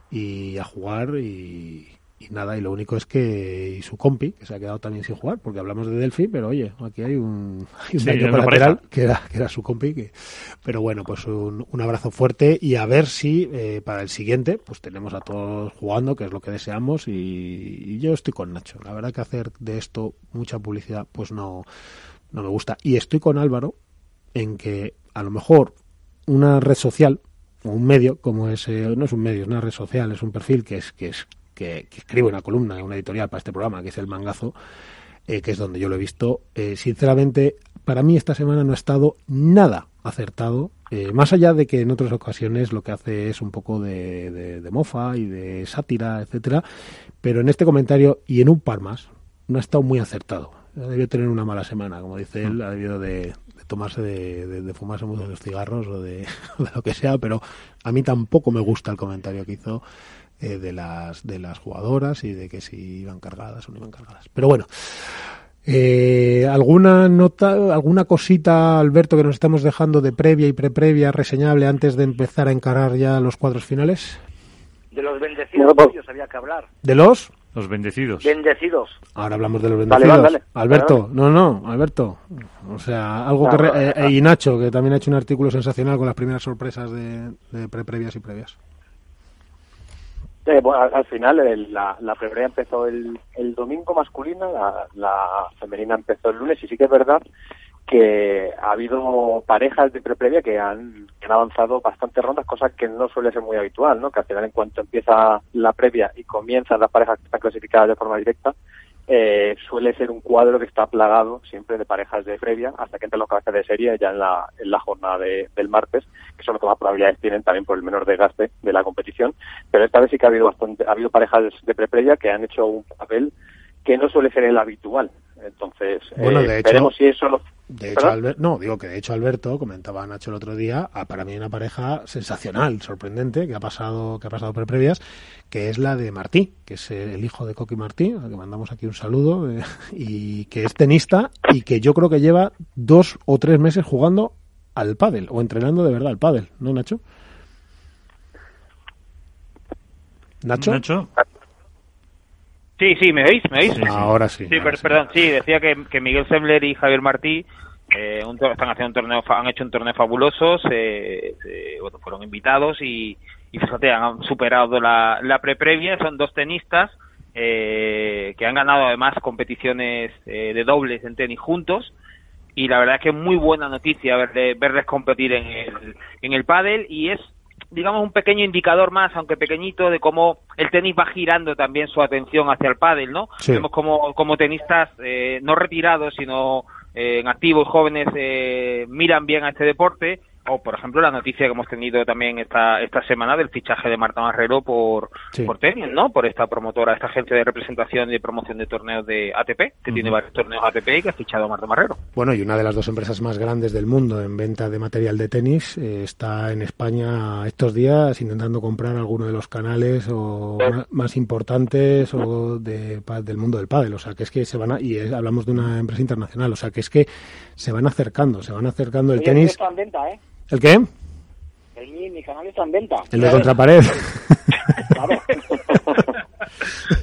y a jugar y, y nada, y lo único es que y su compi, que se ha quedado también sin jugar, porque hablamos de Delphi, pero oye, aquí hay un, hay Sí, que era, que era su compi, que, pero bueno, pues un, un abrazo fuerte y a ver si eh, para el siguiente, pues tenemos a todos jugando, que es lo que deseamos, y, y yo estoy con Nacho. La verdad que hacer de esto mucha publicidad, pues no, no me gusta. Y estoy con Álvaro en que a lo mejor una red social un medio como es eh, no es un medio es una red social es un perfil que es que es que, que escribe una columna una editorial para este programa que es el mangazo eh, que es donde yo lo he visto. Eh, sinceramente para mí esta semana no ha estado nada acertado más allá de que en otras ocasiones lo que hace es un poco de, de- de mofa y de sátira etcétera pero en este comentario y en un par más no ha estado muy acertado. Ha debido tener una mala semana como dice él ha debido de, de tomarse de, de- de fumarse muchos cigarros o [laughs] de, lo que sea pero a mí tampoco me gusta el comentario que hizo eh, de las de las jugadoras y de que si iban cargadas o no iban cargadas pero bueno eh, ¿Alguna nota, alguna cosita, Alberto, que nos estamos dejando de previa y preprevia reseñable antes de empezar a encarar ya los cuadros finales? de los bendecidos pues- había que hablar. ¿De los? Los bendecidos. Bendecidos. Ahora hablamos de los bendecidos. dale, dale. Alberto, Dale, no, no, Alberto. O sea, algo que... re- eh, eh, y Nacho, que también ha hecho un artículo sensacional con las primeras sorpresas de, de preprevias y previas. Eh, bueno, al, al final el- la, la previa empezó el, el domingo masculina, la, la femenina empezó el lunes y sí que es verdad que ha habido parejas de preprevia que han, que han avanzado bastantes rondas, cosa que no suele ser muy habitual, ¿no? Que al final en cuanto empieza la previa y comienzan las parejas que están clasificadas de forma directa, eh, suele ser un cuadro que está plagado siempre de parejas de previa hasta que entran los cabezas de serie ya en la, en la jornada de- del martes, que son los que más probabilidades tienen también por el menor desgaste de la competición. Pero esta vez sí que ha habido bastante, ha habido parejas de pre-previa que han hecho un papel que no suele ser el habitual. Entonces, Bueno, eh, de hecho- veremos si eso lo... De hecho, ¿Perdón? Albert- no, digo que de hecho Alberto, comentaba Nacho el otro día, ah, para mí una pareja sensacional, sorprendente, que ha pasado, que ha pasado por previas, que es la de Martí, que es el hijo de Coqui Martí, al que mandamos aquí un saludo, eh, y que es tenista y que yo creo que lleva dos o tres meses jugando al pádel, o entrenando de verdad al pádel, ¿no, Nacho? ¿Nacho? Nacho. Sí, sí, ¿me veis? ¿Me veis? Ahora sí. Sí, per- perdón, sí, decía que, que Miguel Sembler y Javier Martí eh, un están haciendo un torneo, han hecho un torneo fabuloso, se- se- bueno, fueron invitados y, y fíjate, han superado la, la pre-previa, son dos tenistas eh, que han ganado además competiciones eh, de dobles en tenis juntos y la verdad es que es muy buena noticia verle- verles competir en el, en el pádel y es digamos un pequeño indicador más, aunque pequeñito, de cómo el tenis va girando también su atención hacia el pádel, ¿no? Sí. Vemos como, como tenistas eh, no retirados, sino eh, en activos jóvenes eh, miran bien a este deporte o por ejemplo la noticia que hemos tenido también esta esta semana del fichaje de Marta Marrero por Sí. por tenis, ¿no? Por esta promotora, esta agencia de representación y de promoción de torneos de ATP, que tiene varios torneos ATP y que ha fichado a Marta Marrero. Bueno, y una de las dos empresas más grandes del mundo en venta de material de tenis eh, está en España estos días intentando comprar alguno de los canales o más importantes o de, del mundo del pádel. O sea, que es que se van a, y es- hablamos de una empresa internacional. O sea, que es que se van acercando, se van acercando el Oye, tenis. está en venta, ¿eh? ¿El qué? El mío, mi canal está en venta. El de contrapared. Claro.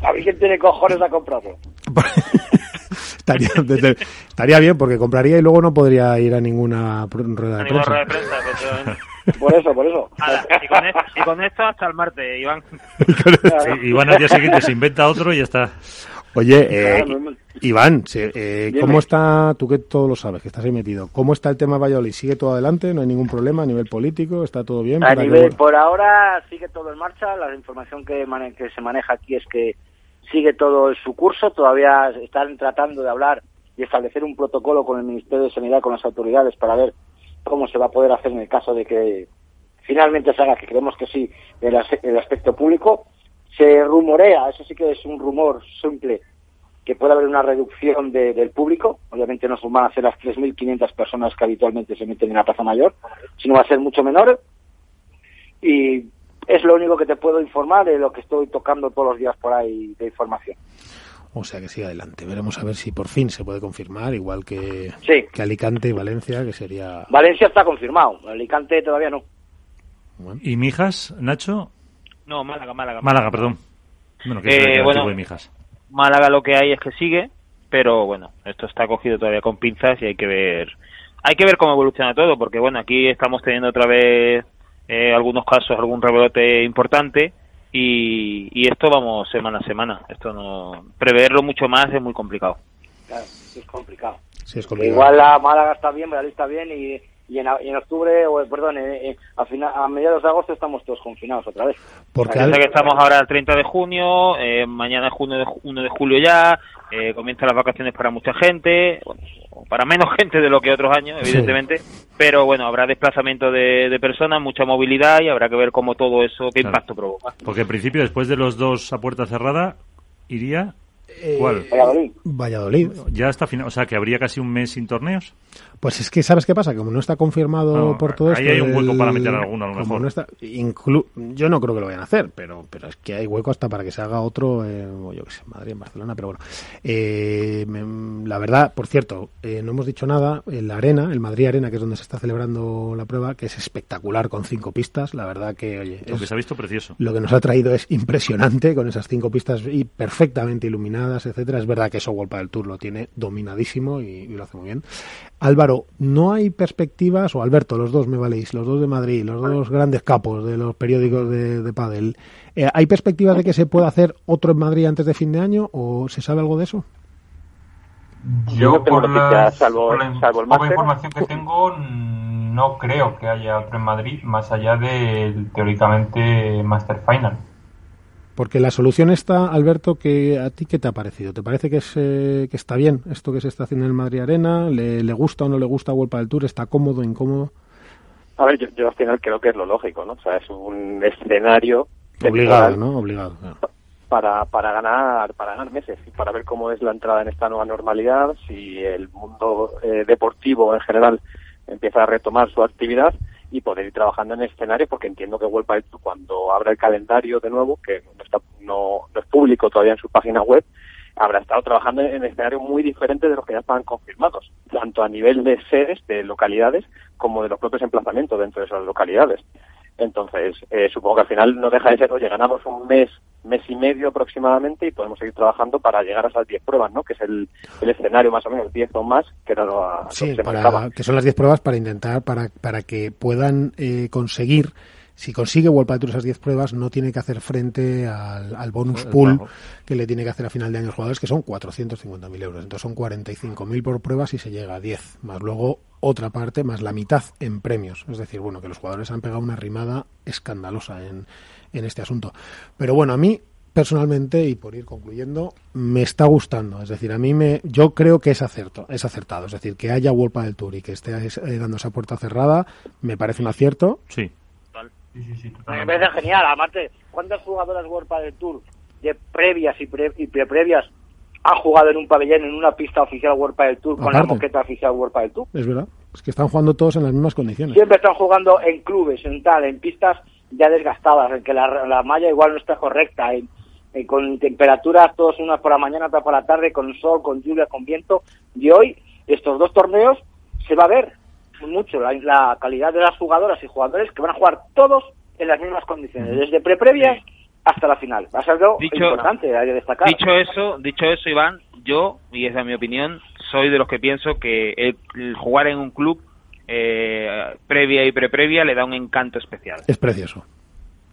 A ver quién tiene cojones a comprarlo. [laughs] estaría, desde- estaría bien porque compraría y luego no podría ir a ninguna rueda de prensa. rueda de prensa, efectivamente. Por eso, por eso. Ala, y, con esto, y con esto hasta el martes, Iván. [laughs] Sí, Iván al día siguiente se inventa otro y ya está. Oye, eh, Iván, eh. ¿cómo está, tú que todo lo sabes, que estás ahí metido, cómo está el tema Valladolid? ¿Sigue todo adelante? ¿No hay ningún problema a nivel político? ¿Está todo bien? A que- nivel, por ahora sigue todo en marcha. La información que, mane- que se maneja aquí es que sigue todo en su curso. Todavía están tratando de hablar y establecer un protocolo con el Ministerio de Sanidad, con las autoridades, para ver cómo se va a poder hacer en el caso de que finalmente se haga, que creemos que sí, el, as- el aspecto público. Se rumorea, eso sí que es un rumor simple, que puede haber una reducción de- del público. Obviamente no van a ser las 3.500 personas que habitualmente se meten en la Plaza Mayor, sino va a ser mucho menor. Y es lo único que te puedo informar de lo que estoy tocando todos los días por ahí de información. O sea que sigue adelante. Veremos a ver si por fin se puede confirmar, igual que, Sí. que Alicante y Valencia, que sería... Valencia está confirmado, Alicante todavía no. ¿Y Mijas, Nacho? No, Málaga, Málaga. Málaga, perdón. Bueno, que es Eh, bueno. de Mijas. Málaga lo que hay es que sigue, pero bueno, esto está cogido todavía con pinzas y hay que ver hay que ver cómo evoluciona todo, porque bueno, aquí estamos teniendo otra vez eh, algunos casos, algún rebrote importante y, y esto vamos semana a semana. Esto no preverlo mucho más es muy complicado. Claro, es complicado. Sí, es complicado. igual la Málaga está bien, Valladolid está bien y, y en, en octubre, o perdón, eh, eh, a, fina- a mediados de agosto estamos todos confinados otra vez. Porque Piensa al- que estamos ahora el 30 de junio, eh, mañana es junio de, ju- 1 de julio ya, eh, comienzan las vacaciones para mucha gente, bueno, para menos [laughs] gente de lo que otros años, Sí. evidentemente, pero bueno, habrá desplazamiento de, de personas, mucha movilidad y habrá que ver cómo todo eso, qué Claro. impacto provoca. Porque en principio, después de los dos a puerta cerrada, iría. Eh, ¿Cuál? Valladolid. Valladolid. Ya está final, o sea que habría casi un mes sin torneos. Pues es que, ¿sabes qué pasa? Como no está confirmado No, por todo ahí esto... hay un hueco para meter alguno, a lo mejor. no está- inclu- yo no creo que lo vayan a hacer, pero, pero es que hay hueco hasta para que se haga otro, eh, o yo qué sé, Madrid, en Barcelona, pero bueno. Eh, me- la verdad, por cierto, eh, no hemos dicho nada, en la arena, el Madrid Arena, que es donde se está celebrando la prueba, que es espectacular con cinco pistas, la verdad que, oye, Lo que se ha visto precioso. lo que nos ha traído es impresionante con esas cinco pistas y perfectamente iluminadas, etcétera. Es verdad que eso World del Tour lo tiene dominadísimo y, y lo hace muy bien. Álvaro, ¿no hay perspectivas, o Alberto, los dos me valéis, los dos de Madrid, los dos grandes capos de los periódicos de, de Padel, eh, ¿hay perspectivas de que se pueda hacer otro en Madrid antes de fin de año o se sabe algo de eso? Yo no tengo por la, salvo- por la salvo el poca máster. información que tengo, no creo que haya otro en Madrid, más allá del teóricamente Master Final. Porque la solución está, Alberto, que a ti qué te ha parecido? ¿Te parece que, es, eh, que está bien esto que se está haciendo en el Madrid Arena? ¿Le, le gusta o no le gusta World del Tour? ¿Está cómodo, incómodo? A ver, yo, yo al final creo que es lo lógico, ¿no? O sea, es un escenario Obligado, ¿no? Obligado. claro. para, para ganar para ganar meses y para ver cómo es la entrada en esta nueva normalidad, si el mundo eh, deportivo en general empieza a retomar su actividad y poder ir trabajando en escenarios, porque entiendo que Tour, cuando abra el calendario de nuevo, que no, está, no, no es público todavía en su página web, habrá estado trabajando en escenarios muy diferentes de los que ya estaban confirmados, tanto a nivel de sedes, de localidades, como de los propios emplazamientos dentro de esas localidades. Entonces, eh, supongo que al final no deja de ser, oye, ganamos un mes mes y medio aproximadamente y podemos seguir trabajando para llegar a esas 10 pruebas, ¿no? Que es el, el escenario más o menos, 10 o más, que era lo, Sí, que se para, marcaba. que son las 10 pruebas para intentar, para, para que puedan eh, conseguir, si consigue World Tour esas 10 pruebas, no tiene que hacer frente al, al bonus pool que le tiene que hacer a final de año los jugadores, que son 450.000 euros. Entonces son 45.000 por prueba si se llega a 10, más luego otra parte, más la mitad en premios. Es decir, bueno, que los jugadores han pegado una rimada escandalosa en, en este asunto. Pero bueno, a mí personalmente y por ir concluyendo me está gustando es decir a mí me yo creo que es acerto es acertado es decir que haya World del Tour y que esté eh, dando esa puerta cerrada me parece un acierto sí Me parece genial. Aparte, ¿cuántas jugadoras World del Tour de previas y, pre, y pre-previas han jugado en un pabellón, en una pista oficial World del Tour, con la Aparte. moqueta oficial World del Tour? es verdad es que están jugando todos en las mismas condiciones Siempre están jugando en clubes, en tal, en pistas ya desgastadas, en que la, la malla igual no está correcta, en, en- con temperaturas todos unas por la mañana, otras por la tarde, con sol, con lluvia, con viento. Y hoy, estos dos torneos, se va a ver mucho la, la calidad de las jugadoras y jugadores que van a jugar todos en las mismas condiciones, desde pre-previas hasta la final. Va a ser algo Dicho- importante, hay que destacar. Dicho eso, dicho eso, Iván, yo, y esa es mi opinión, soy de los que pienso que el, el jugar en un club eh, previa y preprevia le da un encanto especial. es precioso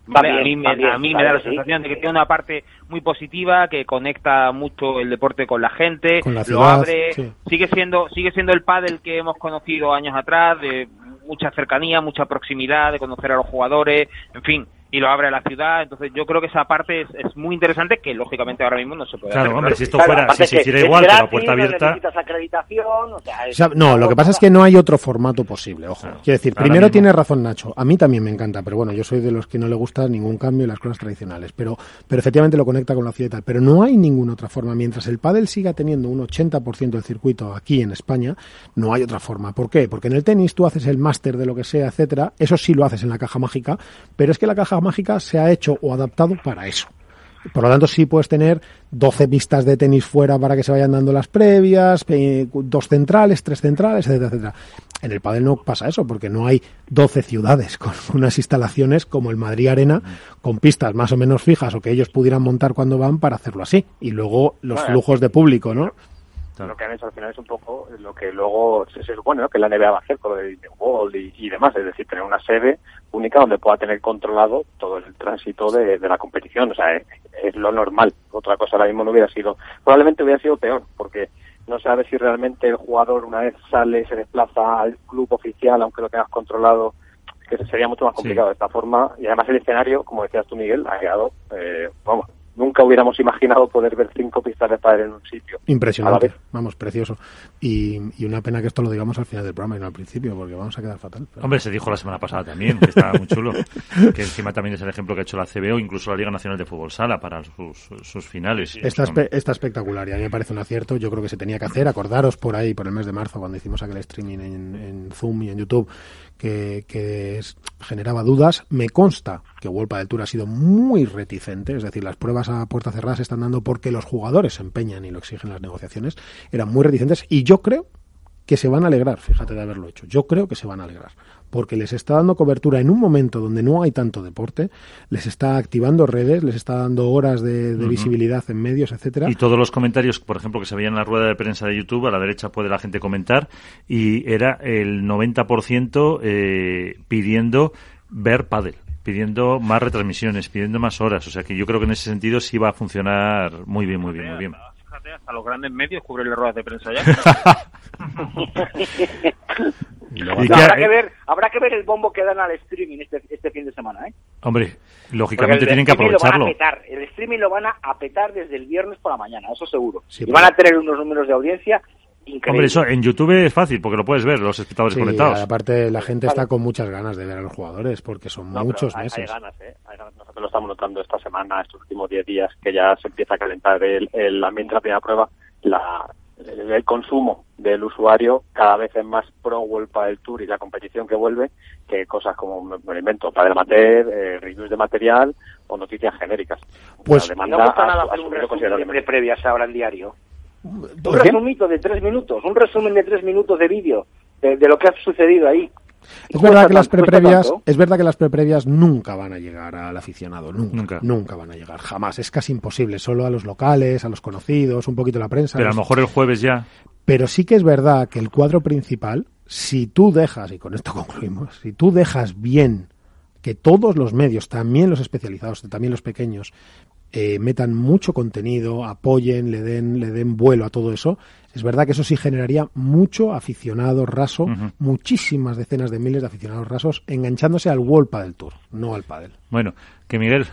¿vale? También, a mí, me, a mí me da la sí. sensación de que tiene una parte muy positiva, que conecta mucho el deporte con la gente, Con la lo abre, sí. sigue siendo sigue siendo el pádel que hemos conocido años atrás, de mucha cercanía, mucha proximidad, de conocer a los jugadores, en fin, y lo abre a la ciudad, entonces yo creo que esa parte es, es muy interesante, que lógicamente ahora mismo no se puede Claro, hacer. hombre, si esto Claro, fuera, si se hiciera igual, con la puerta no abierta. necesitas acreditación, o sea, O es sea, no, lo que pasa es que no hay otro formato posible, ojo. Claro. Quiero decir, primero mismo. tiene razón Nacho, a mí también me encanta, pero bueno, yo soy de los que no le gusta ningún cambio en las cosas tradicionales, pero, pero efectivamente lo conecta con la ciudad y tal. Pero no hay ninguna otra forma. Mientras el pádel siga teniendo un 80% del circuito aquí en España, no hay otra forma. ¿Por qué? Porque en el tenis tú haces el máster de lo que sea, etcétera, eso sí lo haces en la caja mágica, pero es que la caja mágica se ha hecho o adaptado para eso. Por lo tanto, sí puedes tener 12 pistas de tenis fuera para que se vayan dando las previas, dos centrales, tres centrales, etcétera, etcétera. En el pádel no pasa eso, porque no hay 12 ciudades [laughs] con unas instalaciones como el Madrid Arena, con pistas más o menos fijas o que ellos pudieran montar cuando van para hacerlo así. Y luego los flujos de público, ¿no? Lo que han hecho al final es un poco lo que luego se, se supone ¿no? que la NBA va a hacer con Disney World y, y demás, es decir, tener una sede única donde pueda tener controlado todo el tránsito de, de la competición, o sea, es, es lo normal. Otra cosa ahora mismo no hubiera sido, probablemente hubiera sido peor, porque no sabes si realmente el jugador una vez sale se desplaza al club oficial, aunque lo tengas controlado, que sería mucho más complicado de esta forma. Y además el escenario, como decías tú Miguel, ha quedado, eh, vamos, nunca hubiéramos imaginado poder ver cinco pistas de pádel en un sitio. Impresionante, vamos, precioso. Y, y una pena que esto lo digamos al final del programa y no al principio, porque vamos a quedar fatal. Pero- Hombre, se dijo la semana pasada también, que estaba muy chulo. [laughs] que encima también es el ejemplo que ha hecho la CBO, incluso la Liga Nacional de Fútbol Sala para sus, sus finales. Está, espe- está espectacular y a mí me parece un acierto. Yo creo que se tenía que hacer. Acordaros por ahí, por el mes de marzo, cuando hicimos aquel streaming en, en Zoom y en YouTube, que, que es- generaba dudas. Me consta que World del Tour ha sido muy reticente, es decir, las pruebas a puerta cerrada se están dando porque los jugadores se empeñan y lo exigen las negociaciones. Eran muy reticentes y yo creo que se van a alegrar, fíjate de haberlo hecho. Yo creo que se van a alegrar, porque les está dando cobertura en un momento donde no hay tanto deporte, les está activando redes, les está dando horas de, visibilidad en medios, etcétera. Y todos los comentarios, por ejemplo, que se veían en la rueda de prensa de YouTube, a la derecha puede la gente comentar, y era el 90% eh, pidiendo ver pádel, pidiendo más retransmisiones, pidiendo más horas. O sea que yo creo que en ese sentido sí va a funcionar muy bien, muy bien, muy bien. Fíjate, hasta los grandes medios cubren las ruedas de prensa ya. [laughs] Y No, que- habrá, que ver, habrá que ver el bombo que dan al streaming este, este fin de semana, ¿eh? Hombre, lógicamente el tienen que streaming lo van a aprovecharlo. petar, el streaming lo van a, a petar desde el viernes por la mañana, eso seguro. Sí, y van a tener unos números de audiencia Hombre, eso en YouTube es fácil porque lo puedes ver, los espectadores Sí, conectados. aparte la gente está con muchas ganas de ver a los jugadores porque son No, muchos hay, meses. hay ganas, ¿eh? Hay ganas. Nosotros lo estamos notando esta semana, estos últimos 10 días, que ya se empieza a calentar el, el ambiente de la primera prueba. La, el, el consumo del usuario cada vez es más pro World del Tour y la competición que vuelve que cosas como, me me lo invento, padel amateur, eh, reviews de material o noticias genéricas. Pues- la no demanda gusta ha- nada ha hacer un resumen de previas ahora en diario. Un resumito de tres minutos, un resumen de tres minutos de vídeo de, de lo que ha sucedido ahí. Es verdad que las preprevias, es verdad que las preprevias nunca van a llegar al aficionado, nunca, nunca, van a llegar, jamás. Es casi imposible, solo a los locales, a los conocidos, un poquito la prensa. Pero a lo mejor el jueves ya. Pero sí que es verdad que el cuadro principal, si tú dejas, y con esto [laughs] concluimos, si tú dejas bien que todos los medios, también los especializados, también los pequeños, eh, metan mucho contenido, apoyen, le den, le den vuelo a todo eso, es verdad que eso sí generaría mucho aficionado raso, muchísimas decenas de miles de aficionados rasos enganchándose al World Padel Tour, no al Padel. Bueno, que Miguel,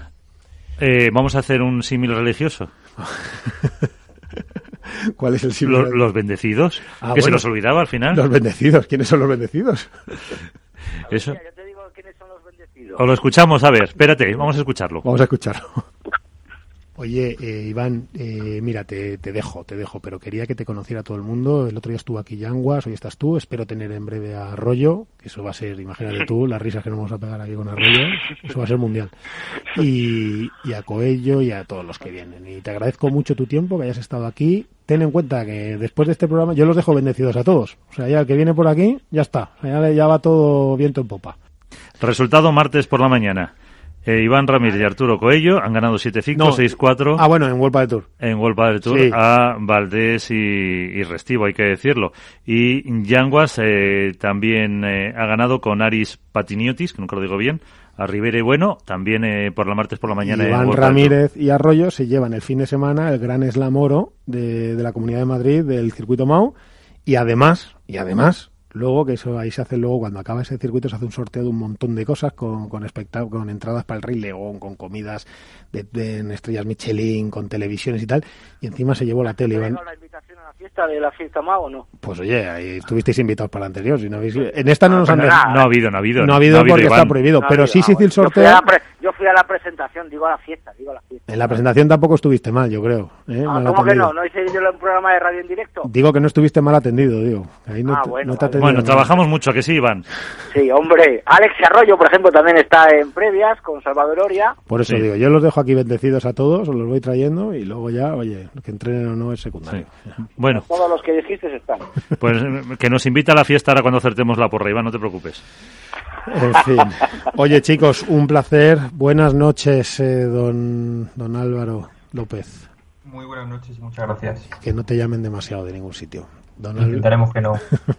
eh, vamos a hacer un símil religioso. [laughs] ¿Cuál es el símil? Los, bendecidos, ah, que se nos olvidaba al final. Los bendecidos, ¿quiénes son los bendecidos? Eso. O lo escuchamos, a ver, espérate, vamos a escucharlo. Vamos a escucharlo. Oye, eh, Iván, eh, mira, te, dejo, te dejo, pero quería que te conociera todo el mundo. El otro día estuvo aquí Yanguas, hoy estás tú. Espero tener en breve a Arroyo, que eso va a ser, imagínate tú, las risas que nos vamos a pegar aquí con Arroyo, eso va a ser mundial. Y, y a Coello y a todos los que vienen. Y te agradezco mucho tu tiempo, que hayas estado aquí. Ten en cuenta que después de este programa yo los dejo bendecidos a todos. O sea, ya el que viene por aquí, ya está. Ya, ya va todo viento en popa. Resultado martes por la mañana. Eh, Iván Ramírez y Arturo Coello han ganado 7-5, 6-4. Ah, bueno, en World del Tour. En World del Tour a Valdés y, Restivo, hay que decirlo. Y Yanguas eh, también eh, ha ganado con Aris Patiniotis, que nunca lo digo bien, a Rivera y Bueno, también por la martes por la mañana. Iván Ramírez y Arroyo se llevan el fin de semana el Gran Slam Oro de, de la Comunidad de Madrid del Circuito Mau y además, y además Luego, que eso ahí se hace luego, cuando acaba ese circuito, se hace un sorteo de un montón de cosas con, con, con entradas para el Rey León, con comidas de, de, estrellas Michelin, con televisiones y tal. Y encima se llevó la tele. Iván. la invitación a la fiesta de la fiesta o no? Pues oye, ahí estuvisteis invitados para la anterior. Si no habéis... En esta no, nos han... No ha habido, no ha habido. No ha habido, porque está prohibido. pero sí se hizo el sorteo. Yo fui, a la presentación, digo a la fiesta, digo a la fiesta. En la presentación tampoco estuviste mal, yo creo. ¿eh? Ah, ¿Cómo que no? ¿No hice yo un programa de radio en directo? Digo que no estuviste mal atendido, digo. Ahí no, ah, bueno, bueno, trabajamos mucho que sí, Iván. Sí, hombre. Alex Arroyo, por ejemplo, también está en previas con Salvador Oria. Por eso digo, yo los dejo aquí bendecidos a todos, os los voy trayendo y luego ya, oye, que entrenen o no es secundario. Bueno. Todos los que dijiste están. Pues que nos invita a la fiesta ahora cuando acertemos la porra, Iván, no te preocupes. En fin. Oye, chicos, un placer. Buenas noches, eh, don, don Álvaro López. Muy buenas noches, muchas gracias. Que no te llamen demasiado de ningún sitio. Intentaremos que no.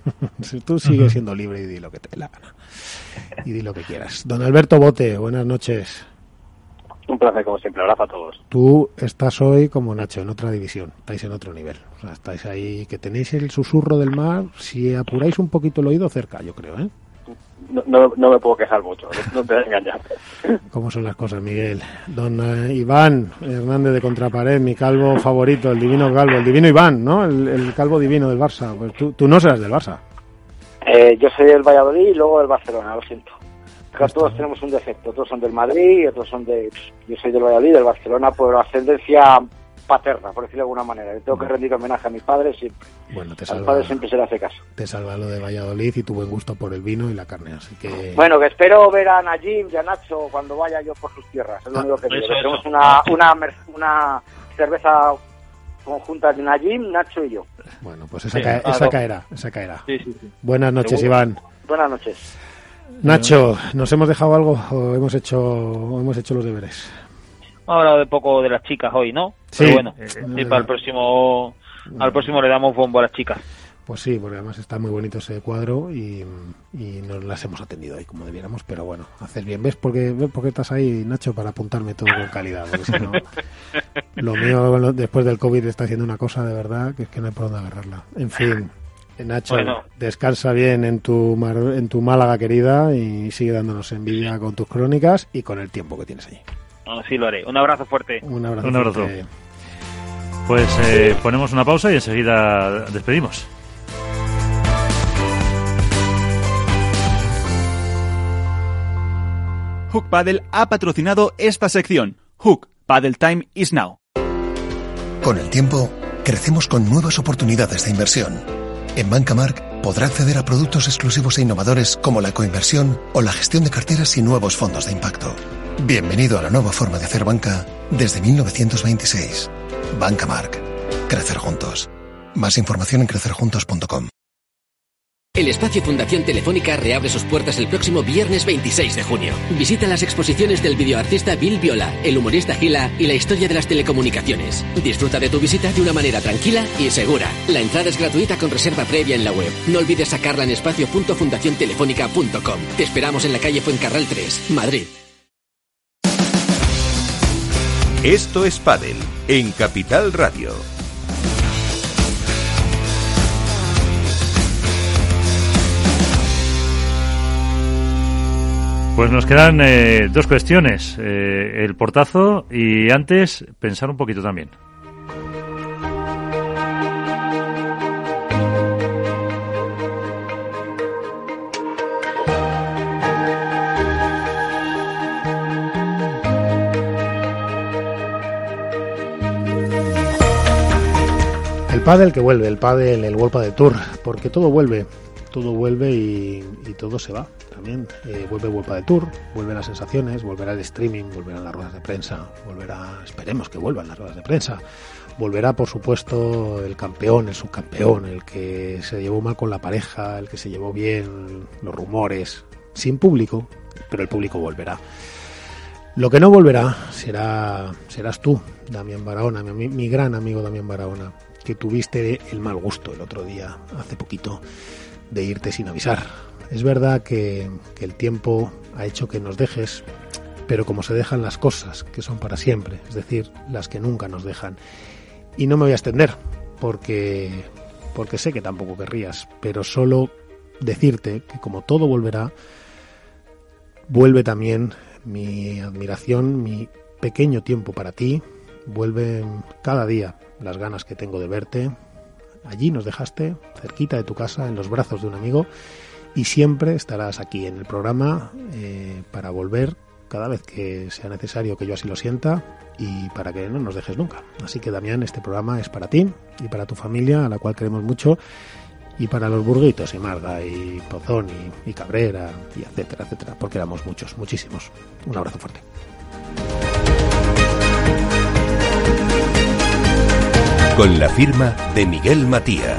[laughs] Tú sigues siendo libre y di lo que te la gana. Y di lo que quieras. Don Alberto Bote, buenas noches. Un placer, como siempre. Abrazo a todos. Tú estás hoy como Nacho, en otra división. Estáis en otro nivel. O sea, estáis ahí, que tenéis el susurro del mar. Si apuráis un poquito el oído, cerca, yo creo, ¿eh? No, no, me puedo quejar mucho, no, te voy a engañar. [laughs] ¿Cómo son las cosas, Miguel? Don eh, Iván Hernández de Contrapared, mi calvo favorito, el divino calvo, el divino Iván, ¿no? El, calvo divino del Barça. Pues tú, tú no serás del Barça. Eh, yo soy del Valladolid y luego del Barcelona, lo siento. todos tenemos un defecto, todos son del Madrid y otros son de... Yo soy del Valladolid, del Barcelona, por ascendencia paterna, por decirlo de alguna manera. tengo que rendir homenaje a mi padre siempre. Bueno, te salva, siempre se le hace caso. Te salva lo de Valladolid y tu buen gusto por el vino y la carne, así que... Bueno, que espero ver a Najim y a Nacho cuando vaya yo por sus tierras, es lo ah, único que digo. Tenemos una, una, una cerveza conjunta de Najim, Nacho y yo. Bueno, pues esa, esa caerá, esa caerá. Buenas noches, Iván. Buenas noches. Nacho, ¿nos hemos dejado algo o hemos hecho, hemos hecho los deberes? hablado de poco de las chicas hoy, ¿no? Sí. Pero bueno, eh, para el próximo, al próximo le damos bombo a las chicas. Pues sí, porque además está muy bonito ese cuadro y, y nos las hemos atendido ahí como debiéramos, pero bueno, haces bien. ¿Ves por qué, estás ahí, Nacho, para apuntarme todo con calidad? Porque si no, lo mío después del COVID está haciendo una cosa de verdad que es que no hay por dónde agarrarla. En fin, Nacho, descansa bien en tu, en tu Málaga querida y sigue dándonos envidia con tus crónicas y con el tiempo que tienes allí. Así lo haré. Un abrazo fuerte. Un abrazo. Un abrazo. Pues eh, ponemos una pausa y enseguida despedimos. Hook Paddle ha patrocinado esta sección. Hook Paddle Time is now. Con el tiempo, crecemos con nuevas oportunidades de inversión. En Bancamark podrá acceder a productos exclusivos e innovadores como la coinversión o la gestión de carteras y nuevos fondos de impacto. Bienvenido a la nueva forma de hacer banca desde 1926. Banca Mark. Crecer juntos. Más información en crecerjuntos.com. El espacio Fundación Telefónica reabre sus puertas el próximo viernes 26 de junio. Visita las exposiciones del videoartista Bill Viola, el humorista Gila y la historia de las telecomunicaciones. Disfruta de tu visita de una manera tranquila y segura. La entrada es gratuita con reserva previa en la web. No olvides sacarla en espacio.fundaciontelefónica.com. Te esperamos en la calle Fuencarral 3, Madrid. Esto es Padel en Capital Radio. Pues nos quedan eh, dos cuestiones, eh, el portazo y antes pensar un poquito también. Pádel que vuelve, el pádel, el World de Tour, porque todo vuelve, todo vuelve y, todo se va también. Eh, vuelve World de Tour, vuelven las sensaciones, volverá el streaming, volverán las ruedas de prensa, volverá, esperemos que vuelvan las ruedas de prensa, volverá por supuesto el campeón, el subcampeón, el que se llevó mal con la pareja, el que se llevó bien, los rumores, sin público, pero el público volverá. Lo que no volverá será serás tú, Damián Barahona, mi, mi gran amigo Damián Barahona, que tuviste el mal gusto el otro día, hace poquito, de irte sin avisar. Es verdad que, el tiempo ha hecho que nos dejes, pero como se dejan las cosas que son para siempre, es decir, las que nunca nos dejan. Y no me voy a extender, porque, porque sé que tampoco querrías, pero solo decirte que como todo volverá, vuelve también mi admiración, mi pequeño tiempo para ti, vuelven cada día las ganas que tengo de verte. Allí nos dejaste, cerquita de tu casa, en los brazos de un amigo, y siempre estarás aquí en el programa eh, para volver cada vez que sea necesario que yo así lo sienta y para que no nos dejes nunca. Así que Damián, este programa es para ti y para tu familia, a la cual queremos mucho, y para los burguitos, y Marga, y Pozón, y, y Cabrera, y etcétera, etcétera, porque éramos muchos, muchísimos. Un abrazo fuerte. Con la firma de Miguel Matía.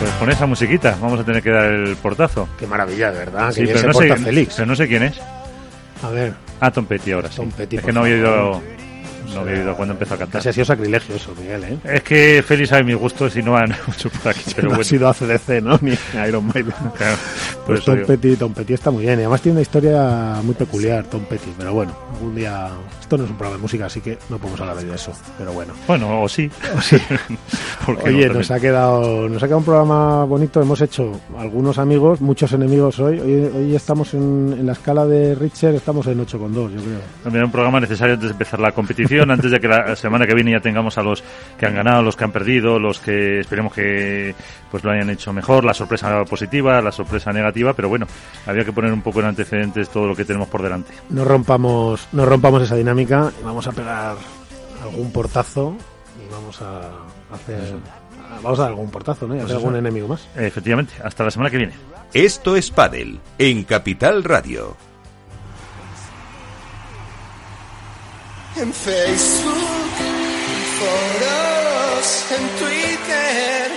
Pues con esa musiquita vamos a tener que dar el portazo. Qué maravilla, de verdad. Sí, que pero se no, porta sé, Félix. pero no sé quién es. A ver. Ah, Tom Petty ahora sí. Tom Petty, es que no había favor. Oído, no había oído cuando empezó a cantar. Casi ha sido sacrilegio eso, Miguel, ¿eh? Es que Félix sabe mis gustos y no van [laughs] mucho por aquí. Pero no bueno. ha sido ACDC, ¿no? Ni Iron Maiden. [laughs] Claro, pues Tom. Petty, Tom Petty está muy bien. Y además tiene una historia muy peculiar, Tom Petty. Pero bueno, algún día... Esto no es un programa de música, así que no podemos hablar de eso. Pero bueno. Bueno, o sí. O sí. [laughs] ¿Por qué Oye, no nos ha quedado nos ha quedado un programa bonito. Hemos hecho algunos amigos, muchos enemigos hoy. Hoy, hoy estamos en, en la escala de Richard, estamos en 8,2, yo creo. También un programa necesario antes de empezar la competición, antes de que la semana que viene ya tengamos a los que han ganado, los que han perdido, los que esperemos que pues lo hayan hecho mejor, la sorpresa positiva, la sorpresa negativa, pero bueno, había que poner un poco en antecedentes todo lo que tenemos por delante. No rompamos, no rompamos esa dinámica. y Vamos a pegar algún portazo y vamos a hacer. Vamos a dar algún portazo, ¿no? Y Pues hacer algún enemigo más. Efectivamente, hasta la semana que viene. Esto es Padel en Capital Radio. En Facebook, en foros, en Twitter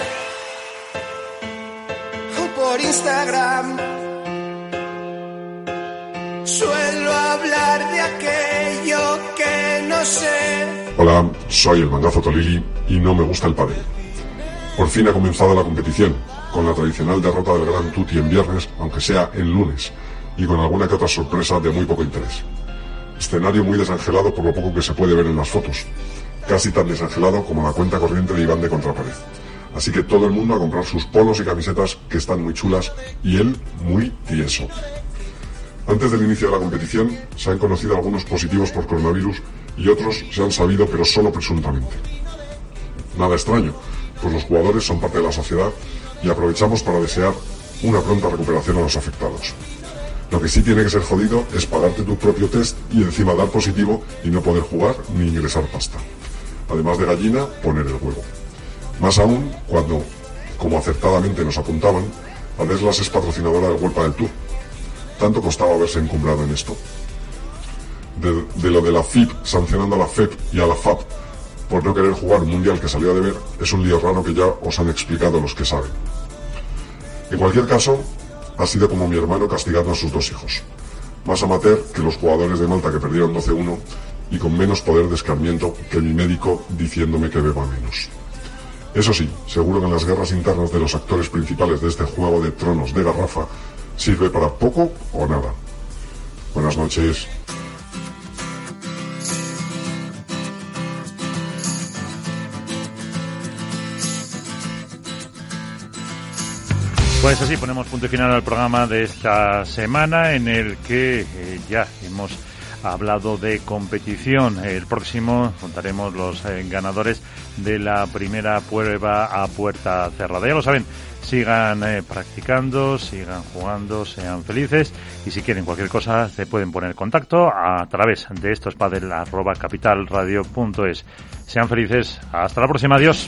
o por Instagram. Suelo hablar de aquello que no sé. Hola, soy el mangazo Tolili y no me gusta el pádel. Por fin ha comenzado la competición, con la tradicional derrota del Gran Tutti en viernes, aunque sea en lunes, y con alguna que otra sorpresa de muy poco interés. Escenario muy desangelado por lo poco que se puede ver en las fotos, casi tan desangelado como la cuenta corriente de Iván de Contrapared. Así que todo el mundo a comprar sus polos y camisetas que están muy chulas y él muy tieso. Antes del inicio de la competición se han conocido algunos positivos por coronavirus y otros se han sabido pero solo presuntamente. Nada extraño, pues los jugadores son parte de la sociedad y aprovechamos para desear una pronta recuperación a los afectados. Lo que sí tiene que ser jodido es pagarte tu propio test y encima dar positivo y no poder jugar ni ingresar pasta. Además de gallina, poner el huevo. Más aún cuando, como acertadamente nos apuntaban, Adeslas es patrocinadora de Huelpa del Tour. Tanto costaba haberse encumbrado en esto. De, de lo de la FIP sancionando a la FEP y a la FAP por no querer jugar un mundial que salió a deber, es un lío raro que ya os han explicado los que saben. En cualquier caso, ha sido como mi hermano castigando a sus dos hijos. Más amateur que los jugadores de Malta que perdieron 12-1 y con menos poder de escarmiento que mi médico diciéndome que beba menos. Eso sí, seguro que las guerras internas de los actores principales de este juego de tronos de garrafa sirve para poco o nada. Buenas noches. Pues así ponemos punto final al programa de esta semana en el que eh, ya hemos hablado de competición. El próximo contaremos los eh, ganadores de la primera prueba a puerta cerrada. Ya lo saben, sigan eh, practicando, sigan jugando, sean felices y si quieren cualquier cosa se pueden poner en contacto a través de estos padel arroba capitalradio.es. Sean felices. Hasta la próxima. Adiós.